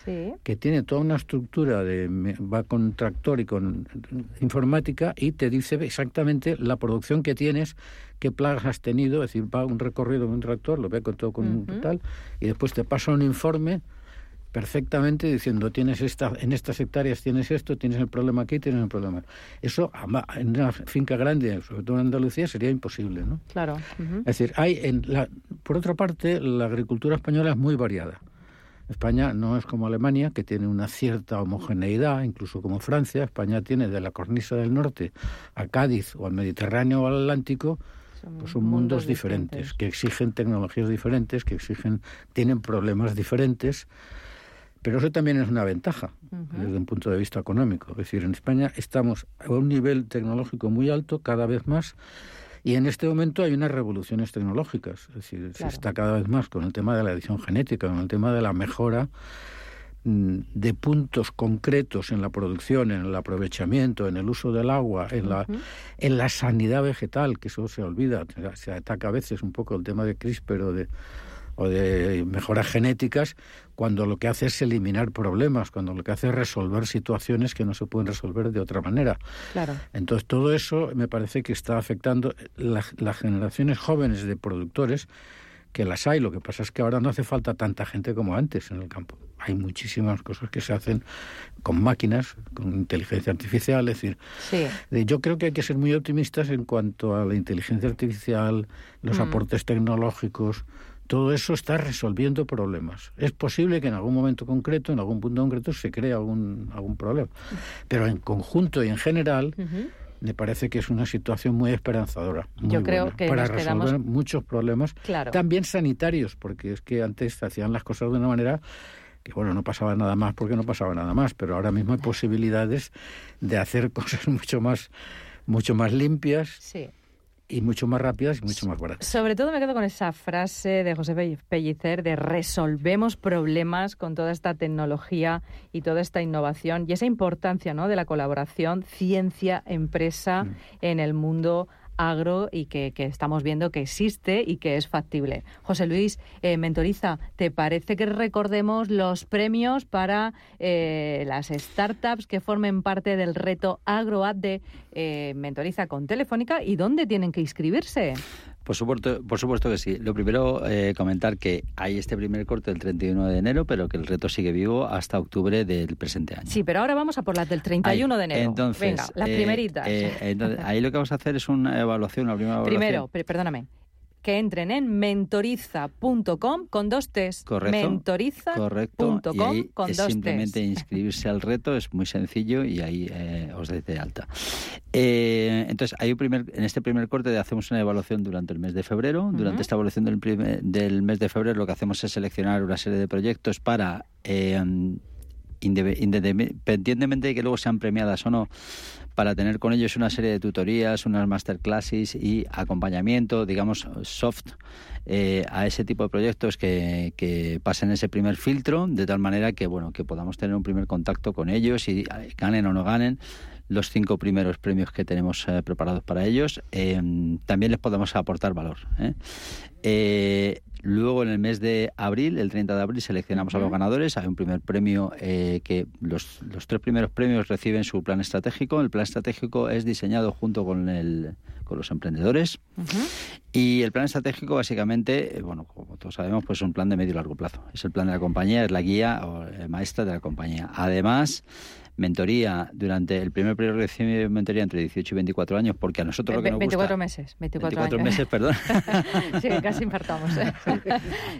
que tiene toda una estructura de va con tractor y con informática y te dice exactamente la producción que tienes, qué plagas has tenido, es decir, va un recorrido con un tractor, lo ve con todo con un tal y después te pasa un informe perfectamente diciendo tienes esta en estas hectáreas tienes esto tienes el problema aquí tienes el problema eso en una finca grande sobre todo en Andalucía sería imposible no claro es decir hay en la por otra parte la agricultura española es muy variada España no es como Alemania, que tiene una cierta homogeneidad, incluso como Francia. España tiene de la cornisa del norte a Cádiz o al Mediterráneo o al Atlántico, son, pues son mundos, diferentes, que exigen tecnologías diferentes, que exigen, tienen problemas diferentes. Pero eso también es una ventaja desde un punto de vista económico. Es decir, en España estamos a un nivel tecnológico muy alto, cada vez más, y en este momento hay unas revoluciones tecnológicas. Es decir, se está cada vez más con el tema de la edición genética, con el tema de la mejora mm, de puntos concretos en la producción, en el aprovechamiento, en el uso del agua, en la, en la sanidad vegetal, que eso se olvida, se ataca a veces un poco el tema de CRISPR o de o de mejoras genéticas cuando lo que hace es eliminar problemas, cuando lo que hace es resolver situaciones que no se pueden resolver de otra manera. Claro. Entonces todo eso me parece que está afectando las generaciones jóvenes de productores que las hay, lo que pasa es que ahora no hace falta tanta gente como antes en el campo. Hay muchísimas cosas que se hacen con máquinas, con inteligencia artificial, es decir, yo creo que hay que ser muy optimistas en cuanto a la inteligencia artificial, los mm. aportes tecnológicos, todo eso está resolviendo problemas. Es posible que en algún momento concreto, en algún punto concreto, se cree algún, algún problema. Pero en conjunto y en general, me parece que es una situación muy esperanzadora. Yo creo que para resolver muchos problemas, también sanitarios, porque es que antes se hacían las cosas de una manera que bueno, no pasaba nada más porque no pasaba nada más, pero ahora mismo hay posibilidades de hacer cosas mucho más mucho más limpias. Sí y mucho más rápidas y mucho más baratas. Sobre todo me quedo con esa frase de José Pellicer de resolvemos problemas con toda esta tecnología y toda esta innovación y esa importancia ¿no? de la colaboración ciencia-empresa mm. en el mundo agro y que, estamos viendo que existe y que es factible. José Luis, eh, Mentoriza, ¿te parece que recordemos los premios para eh, las startups que formen parte del reto AgroAd de eh, Mentoriza con Telefónica y dónde tienen que inscribirse? Por supuesto, por supuesto que sí. Lo primero, eh, comentar que hay este primer corte del 31 de enero, pero que el reto sigue vivo hasta octubre del presente año. Sí, pero ahora vamos a por las del 31 de enero. Entonces, Venga, las eh, primeritas. Eh, ahí lo que vamos a hacer es una evaluación, una primera evaluación. Primero, perdóname, que entren en mentoriza.com con dos T's. Correcto. Mentoriza.com con es dos simplemente inscribirse al reto, es muy sencillo y ahí eh, os dais de alta. Eh, entonces, hay un primer, en este primer corte hacemos una evaluación durante el mes de febrero. Durante esta evaluación del, del mes de febrero lo que hacemos es seleccionar una serie de proyectos para... Eh, independientemente de que luego sean premiadas o no, para tener con ellos una serie de tutorías, unas masterclasses y acompañamiento, digamos, soft eh, a ese tipo de proyectos que, que, pasen ese primer filtro, de tal manera que, bueno, que podamos tener un primer contacto con ellos y eh, ganen o no ganen los cinco primeros premios que tenemos eh, preparados para ellos, también les podamos aportar valor. Luego, en el mes de abril, el 30 de abril, seleccionamos a los ganadores. Hay un primer premio eh, que los, tres primeros premios reciben su plan estratégico. El plan estratégico es diseñado junto con, el, con los emprendedores. Y el plan estratégico, básicamente, eh, bueno, como todos sabemos, pues es un plan de medio y largo plazo. Es el plan de la compañía, es la guía o eh, maestra de la compañía. Además, mentoría durante el primer periodo de mentoría entre 18 y 24 años, porque a nosotros lo que nos 24 meses, 24, 24 meses, perdón. sí, casi infartamos. ¿eh?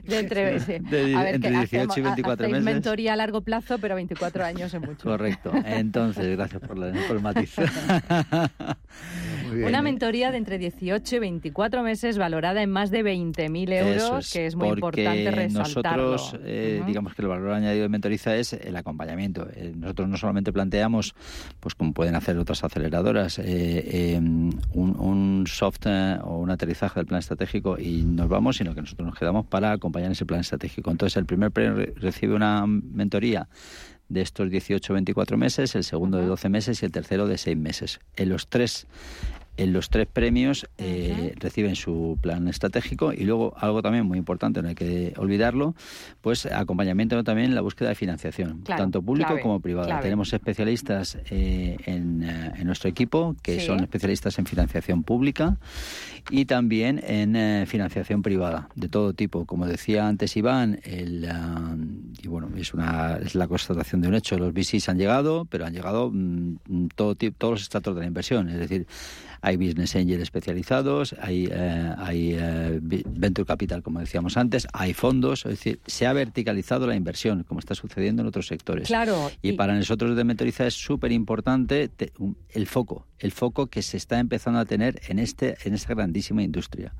De entre, entre 18 y 24 meses. mentoría a largo plazo, pero 24 años es mucho. Correcto. Entonces, gracias por, la, por el matiz. Una mentoría de entre 18 y 24 meses valorada en más de 20.000 euros, que es muy importante resaltarlo. Nosotros, eh, digamos que el valor añadido de Mentoriza es el acompañamiento. Eh, nosotros no solamente planteamos, pues como pueden hacer otras aceleradoras, eh, em, un, soft o un aterrizaje del plan estratégico y nos vamos, sino que nosotros nos quedamos para acompañar ese plan estratégico. Entonces, el primer premio recibe una mentoría de estos 18-24 meses, el segundo de 12 meses y el tercero de 6 meses. En los tres En los tres premios eh, reciben su plan estratégico. Y luego algo también muy importante, no hay que olvidarlo, pues acompañamiento también en la búsqueda de financiación, tanto público como privado. Tenemos especialistas eh, en, en, nuestro equipo que son especialistas en financiación pública y también en financiación privada de todo tipo. Como decía antes Iván, el, y bueno, es, una, es la constatación de un hecho, los VCs han llegado, pero han llegado mm, todo, todos los estratos de la inversión, es decir, hay business angel especializados, hay, eh, hay eh, venture capital, como decíamos antes, hay fondos, es decir, se ha verticalizado la inversión, como está sucediendo en otros sectores. Claro. Y, para nosotros de Mentoriza es súper importante el foco, el foco que se está empezando a tener en, este, en esta grandísima industria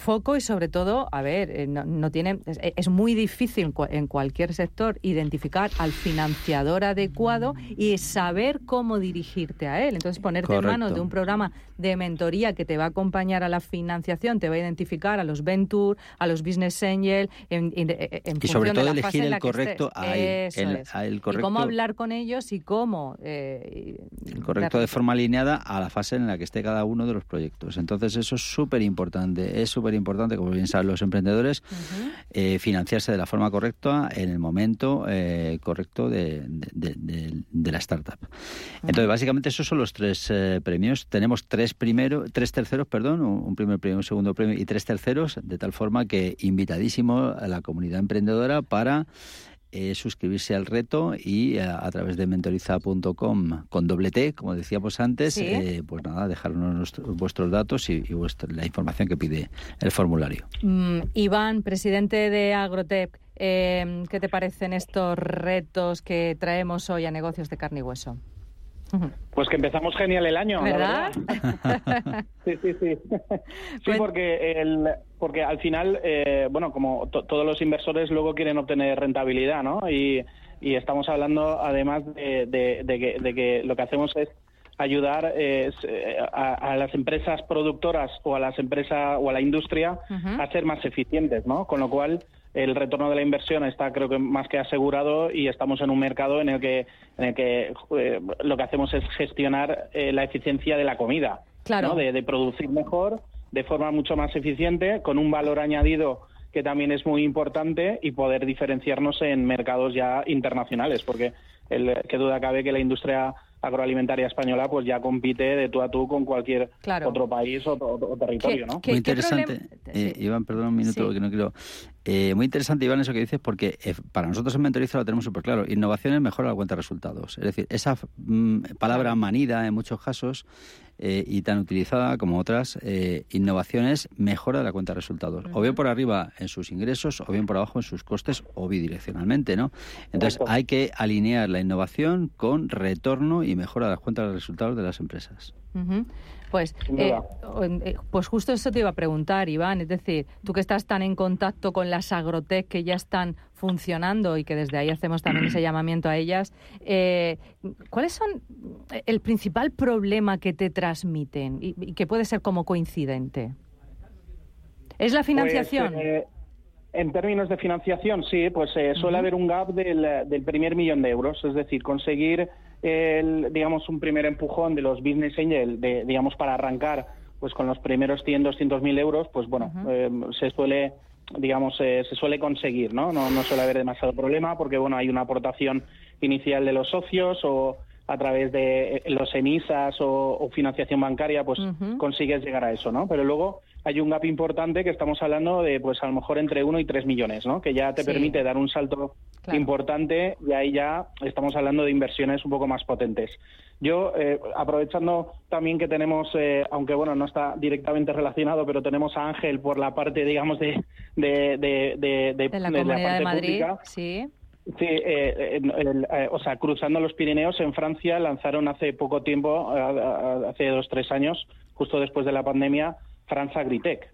foco y sobre todo, a ver, eh, no, tiene, es, muy difícil en cualquier sector identificar al financiador adecuado y saber cómo dirigirte a él. Entonces, ponerte en manos de un programa de mentoría que te va a acompañar a la financiación, te va a identificar a los venture, a los business angel, en, y sobre todo elegir el correcto, a el, correcto, y cómo hablar con ellos y cómo eh, el correcto de forma alineada a la fase en la que esté cada uno de los proyectos. Entonces, eso es súper importante, es súper importante, como bien saben los emprendedores, eh, financiarse de la forma correcta en el momento eh, correcto de, la startup. Entonces, básicamente esos son los tres eh, premios. Tenemos tres primero, tres terceros, perdón, un, primer premio, un segundo premio y tres terceros, de tal forma que invitadísimo a la comunidad emprendedora para eh, suscribirse al reto y eh, a, través de mentoriza.com con doble T, como decíamos antes, eh, pues nada, dejarnos vuestros datos y, la información que pide el formulario. Mm, Iván, presidente de Agrotec, ¿qué te parecen estos retos que traemos hoy a negocios de carne y hueso? Pues que empezamos genial el año, ¿verdad? sí, sí, sí. Sí, pues porque, el, porque al final, eh, bueno, como todos los inversores luego quieren obtener rentabilidad, ¿no? Y, y estamos hablando además de, de, que, lo que hacemos es ayudar eh, a, las empresas productoras o a las empresas o a la industria a ser más eficientes, ¿no? Con lo cual el retorno de la inversión está creo que más que asegurado y estamos en un mercado en el que, en el que eh, lo que hacemos es gestionar eh, la eficiencia de la comida, claro. de, producir mejor, de forma mucho más eficiente, con un valor añadido que también es muy importante y poder diferenciarnos en mercados ya internacionales, porque el, que duda cabe que la industria agroalimentaria española pues ya compite de tú a tú con cualquier otro país o, territorio, ¿no? Muy interesante. Eh, Iván, perdón un minuto, porque no quiero... Eh, muy interesante, Iván, eso que dices, porque eh, para nosotros en Mentoriza lo tenemos súper claro. Innovación es mejor la cuenta de resultados. Es decir, esa mm, palabra manida en muchos casos eh, y tan utilizada como otras innovaciones mejora la cuenta de resultados. O bien por arriba en sus ingresos, o bien por abajo en sus costes, o bidireccionalmente, ¿no? Entonces hay que alinear la innovación con retorno y mejora de las cuentas de resultados de las empresas. Pues, eh, eh, pues justo eso te iba a preguntar, Iván. Es decir, tú que estás tan en contacto con las agrotech que ya están funcionando y que desde ahí hacemos también ese llamamiento a ellas, eh, ¿cuáles son el principal problema que te transmiten y, que puede ser como coincidente? ¿Es la financiación? Pues, en términos de financiación, sí, pues suele haber un gap del, del primer millón de euros, es decir, conseguir el, digamos, un primer empujón de los business angel, de, digamos, para arrancar pues con los primeros 100, 200 mil euros, pues bueno, eh, se suele digamos, eh, se suele conseguir, ¿no? ¿no? No suele haber demasiado problema porque, bueno, hay una aportación inicial de los socios o a través de eh, los emisas o, financiación bancaria, pues consigues llegar a eso, ¿no? Pero luego hay un gap importante que estamos hablando de, pues a lo mejor entre 1 y 3 millones, ¿no? Que ya te permite dar un salto importante y ahí ya estamos hablando de inversiones un poco más potentes. Yo, eh, aprovechando también que tenemos, eh, aunque bueno, no está directamente relacionado, pero tenemos a Ángel por la parte, digamos, de, de, de, de, la, Comunidad de Madrid, sí. Sí, eh, o sea, cruzando los Pirineos en Francia lanzaron hace poco tiempo, hace dos, tres años, justo después de la pandemia, France Agritech.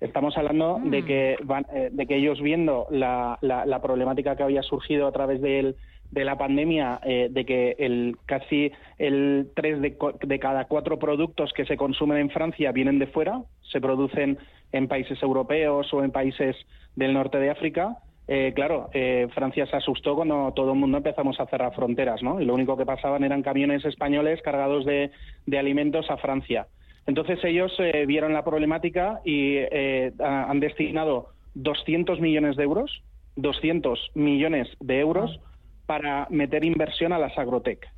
Estamos hablando de, mm. que van, eh, de que ellos viendo la, la, problemática que había surgido a través de, de la pandemia, eh, de que el, casi el tres de, de, cada cuatro productos que se consumen en Francia vienen de fuera, se producen en países europeos o en países del norte de África. Eh, claro, Francia se asustó cuando todo el mundo empezamos a cerrar fronteras, ¿no? Y lo único que pasaban eran camiones españoles cargados de, de alimentos a Francia. Entonces ellos eh, vieron la problemática y eh, han destinado 200 millones de euros, 200 millones de euros para meter inversión a las agrotec.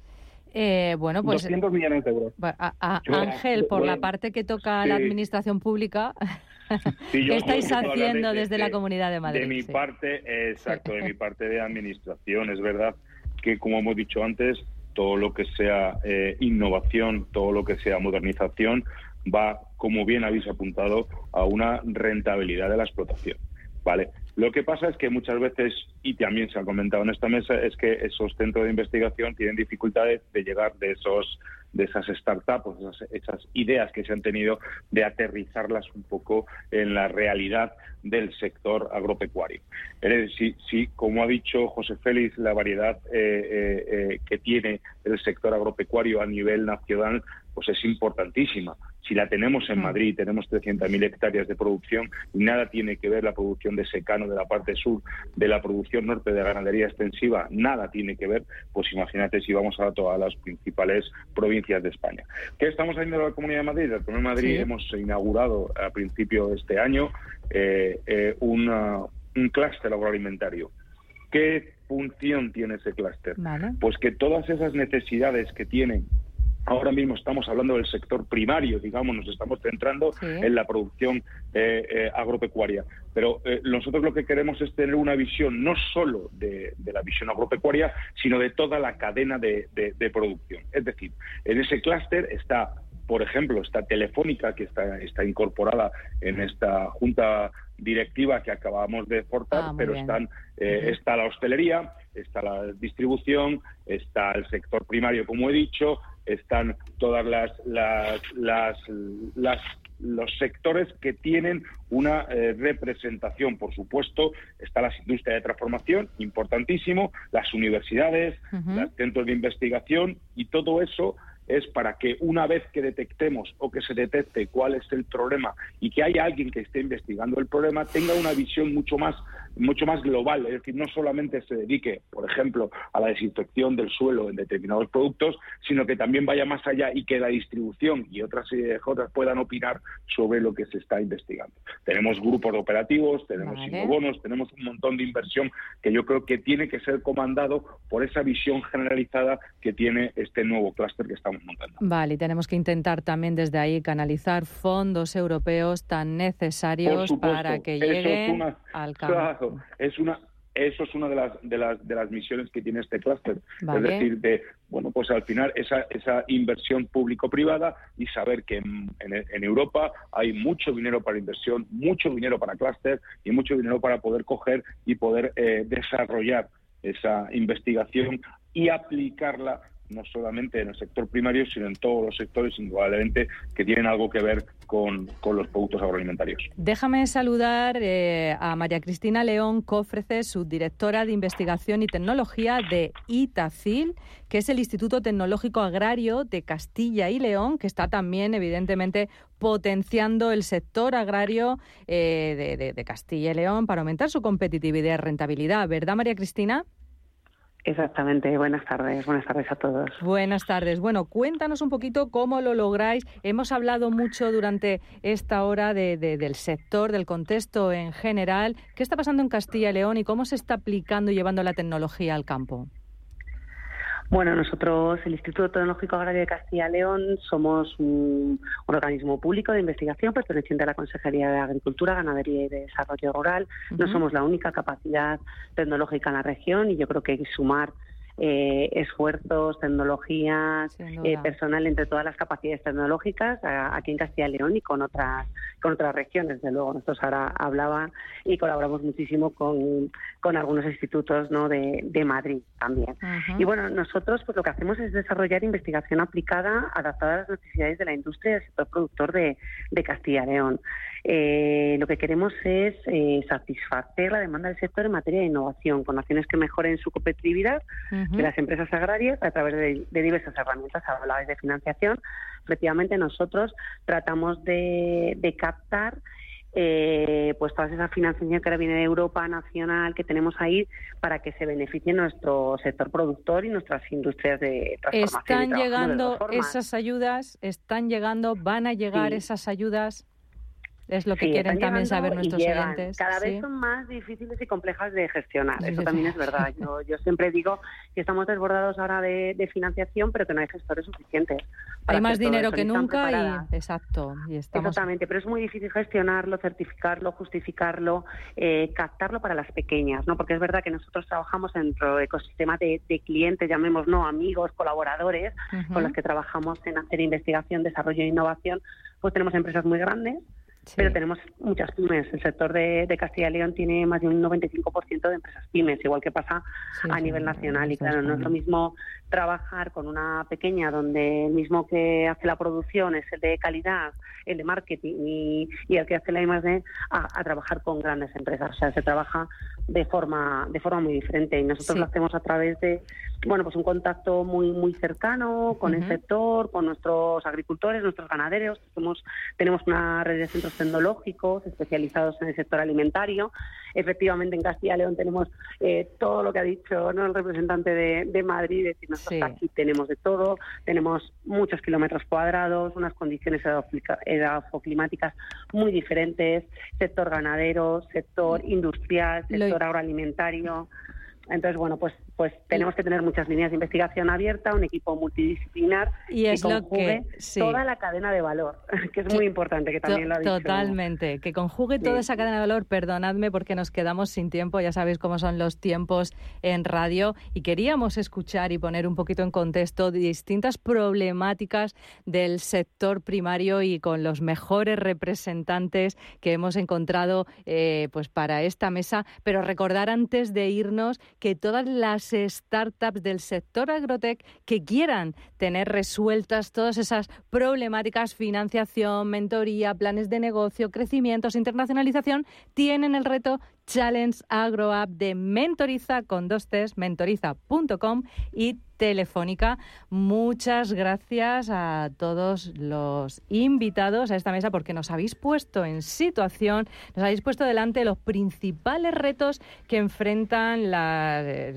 Eh, bueno, pues 200 millones de euros. Ángel, por la parte que toca la administración pública, ¿qué estáis haciendo desde la Comunidad de Madrid? De mi parte, exacto, de mi parte de administración, es verdad que como hemos dicho antes, todo lo que sea eh, innovación, todo lo que sea modernización, va, como bien habéis apuntado, a una rentabilidad de la explotación. ¿Vale? Lo que pasa es que muchas veces, y también se ha comentado en esta mesa, es que esos centros de investigación tienen dificultades de llegar de esos de esas startups, esas, ideas que se han tenido, de aterrizarlas un poco en la realidad del sector agropecuario. Sí, sí, como ha dicho José Félix, la variedad eh, eh, eh, que tiene el sector agropecuario a nivel nacional pues es importantísima. Si la tenemos en mm. Madrid, tenemos 300.000 hectáreas de producción y nada tiene que ver la producción de secano de la parte sur de la producción norte de la ganadería extensiva, nada tiene que ver, pues imagínate si vamos a todas las principales provincias de España. ¿Qué estamos haciendo en la Comunidad de Madrid? En la Comunidad de Madrid hemos inaugurado a principio de este año eh, eh, un clúster agroalimentario. ¿Qué función tiene ese clúster? Pues que todas esas necesidades que tienen Ahora mismo estamos hablando del sector primario, digamos, nos estamos centrando en la producción eh, eh, agropecuaria. Pero eh, nosotros lo que queremos es tener una visión no solo de, la visión agropecuaria, sino de toda la cadena de, producción. Es decir, en ese clúster está, por ejemplo, está Telefónica, que está, está incorporada en esta junta directiva que acabamos de exportar, ah, pero están, está la hostelería, está la distribución, está el sector primario, como he dicho, están todas las, las, las, los sectores que tienen una eh, representación, por supuesto, está la industria de transformación, importantísimo, las universidades, los centros de investigación y todo eso es para que una vez que detectemos o que se detecte cuál es el problema y que haya alguien que esté investigando el problema tenga una visión mucho más mucho más global, es decir, no solamente se dedique, por ejemplo, a la desinfección del suelo en determinados productos, sino que también vaya más allá y que la distribución y otras otras puedan opinar sobre lo que se está investigando. Tenemos grupos operativos, tenemos vale. tenemos un montón de inversión que yo creo que tiene que ser comandado por esa visión generalizada que tiene este nuevo clúster que estamos montando. Vale, y tenemos que intentar también desde ahí canalizar fondos europeos tan necesarios para que lleguen al campo es una eso es una de las de las de las misiones que tiene este clúster, es decir, de bueno, pues al final esa esa inversión público-privada y saber que en, en, Europa hay mucho dinero para inversión, mucho dinero para clúster y mucho dinero para poder coger y poder eh, desarrollar esa investigación y aplicarla no solamente en el sector primario, sino en todos los sectores, indudablemente, que tienen algo que ver con, los productos agroalimentarios. Déjame saludar eh, a María Cristina León Cofrece, subdirectora de Investigación y Tecnología de ITACIL, que es el Instituto Tecnológico Agrario de Castilla y León, que está también, evidentemente, potenciando el sector agrario eh, de Castilla y León para aumentar su competitividad y rentabilidad. ¿Verdad, María Cristina? Exactamente, buenas tardes, buenas tardes a todos. Buenas tardes. Bueno, cuéntanos un poquito cómo lo lográis. Hemos hablado mucho durante esta hora de, del sector, del contexto en general. ¿Qué está pasando en Castilla y León y cómo se está aplicando y llevando la tecnología al campo? Bueno, nosotros, el Instituto Tecnológico Agrario de Castilla y León, somos un, organismo público de investigación perteneciente a la Consejería de Agricultura, Ganadería y Desarrollo Rural. No somos la única capacidad tecnológica en la región y yo creo que hay que sumar eh, esfuerzos, tecnologías, eh, personal entre todas las capacidades tecnológicas aquí en Castilla y León y con otras con otras regiones. De luego, nosotros ahora hablaba y colaboramos muchísimo con, con algunos institutos ¿no? de, de Madrid también. Y bueno, nosotros pues lo que hacemos es desarrollar investigación aplicada adaptada a las necesidades de la industria y del sector productor de, de Castilla y León. Eh, lo que queremos es eh, satisfacer la demanda del sector en materia de innovación, con acciones que mejoren su competitividad de las empresas agrarias a través de, diversas herramientas. Hablabais de financiación. Efectivamente, nosotros tratamos de, captar eh, pues toda esa financiación que ahora viene de Europa nacional que tenemos ahí para que se beneficie nuestro sector productor y nuestras industrias de transformación. ¿Están llegando esas ayudas? ¿Están llegando? ¿Van a llegar esas ayudas? Es lo que quieren también saber nuestros oyentes. Cada vez son más difíciles y complejas de gestionar. Eso también es verdad. Yo, yo siempre digo que estamos desbordados ahora de, financiación, pero que no hay gestores suficientes. Hay más dinero que nunca y exacto. Y estamos... Exactamente, pero es muy difícil gestionarlo, certificarlo, justificarlo, eh, captarlo para las pequeñas, ¿no? Porque es verdad que nosotros trabajamos dentro del ecosistema de, clientes, llamémoslo no amigos, colaboradores, con los que trabajamos en hacer investigación, desarrollo e innovación. Pues tenemos empresas muy grandes pero tenemos muchas pymes. El sector de, Castilla y León tiene más de un 95% de empresas pymes, igual que pasa a nivel nacional. Y claro, no es lo mismo trabajar con una pequeña donde el mismo que hace la producción es el de calidad, el de marketing y, el que hace la I+D a, a, trabajar con grandes empresas. O sea, se trabaja de forma de forma muy diferente y nosotros lo hacemos a través de bueno pues un contacto muy muy cercano con el sector, con nuestros agricultores, nuestros ganaderos. Somos, tenemos una red de centros tecnológicos especializados en el sector alimentario. Efectivamente, en Castilla y León tenemos eh, todo lo que ha dicho ¿no? el representante de, de Madrid, es decir, nosotros aquí tenemos de todo, tenemos muchos kilómetros cuadrados, unas condiciones edafoclimáticas muy diferentes, sector ganadero, sector industrial, sector agroalimentario. Entonces, bueno, pues pues tenemos que tener muchas líneas de investigación abierta, un equipo multidisciplinar y es que conjugue toda la cadena de valor, que es muy importante que también lo ha dicho. Totalmente, que conjugue toda esa cadena de valor. Perdonadme porque nos quedamos sin tiempo, ya sabéis cómo son los tiempos en radio y queríamos escuchar y poner un poquito en contexto distintas problemáticas del sector primario y con los mejores representantes que hemos encontrado eh, pues para esta mesa, pero recordar antes de irnos que todas las startups del sector agrotech que quieran tener resueltas todas esas problemáticas, financiación, mentoría, planes de negocio, crecimientos, internacionalización, tienen el reto Challenge Agro App de Mentoriza con dos T's, mentoriza.com y Telefónica. Muchas gracias a todos los invitados a esta mesa porque nos habéis puesto en situación, nos habéis puesto delante los principales retos que enfrentan,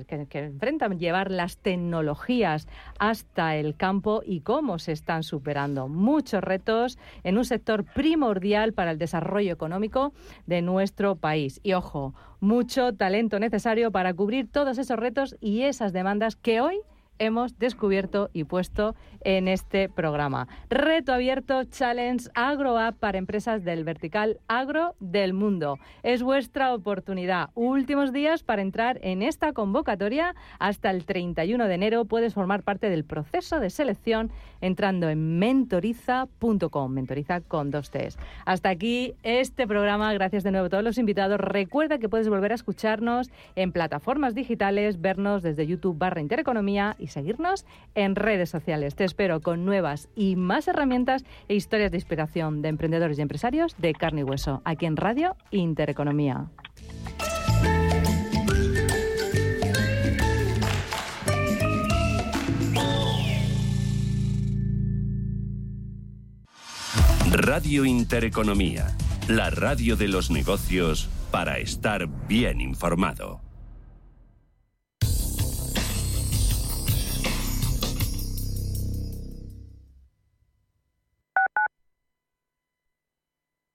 que, que enfrentan llevar las tecnologías hasta el campo y cómo se están superando. Muchos retos en un sector primordial para el desarrollo económico de nuestro país. Y ojo, mucho talento necesario para cubrir todos esos retos y esas demandas que hoy hemos descubierto y puesto en este programa. Reto abierto Challenge Agro App para empresas del vertical agro del mundo. Es vuestra oportunidad. Últimos días para entrar en esta convocatoria. Hasta el 31 de enero puedes formar parte del proceso de selección entrando en mentoriza.com. Mentoriza con dos T's. Hasta aquí este programa. Gracias de nuevo a todos los invitados. Recuerda que puedes volver a escucharnos en plataformas digitales, vernos desde YouTube barra Intereconomía y seguirnos en redes sociales. Te espero con nuevas y más herramientas e historias de inspiración de emprendedores y empresarios de carne y hueso, aquí en Radio Intereconomía. Radio Intereconomía, la radio de los negocios para estar bien informado.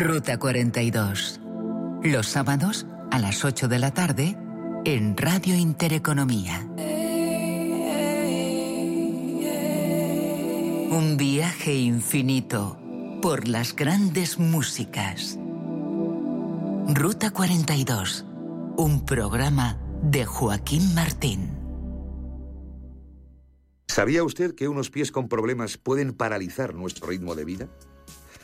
Ruta 42. Los sábados a las 8 de la tarde en Radio Intereconomía. Un viaje infinito por las grandes músicas. Ruta 42. Un programa de Joaquín Martín. ¿Sabía usted que unos pies con problemas pueden paralizar nuestro ritmo de vida?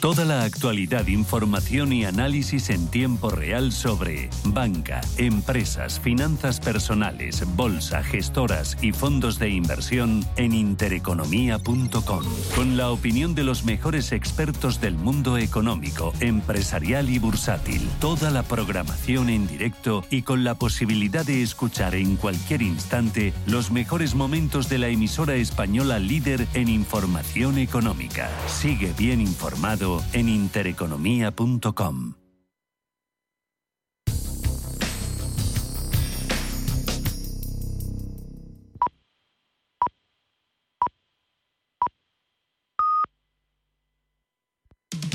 Toda la actualidad, información y análisis en tiempo real sobre banca, empresas, finanzas personales, bolsa, gestoras y fondos de inversión en intereconomía.com. Con la opinión de los mejores expertos del mundo económico, empresarial y bursátil. Toda la programación en directo y con la posibilidad de escuchar en cualquier instante los mejores momentos de la emisora española líder en información económica. Sigue bien informado en intereconomía.com.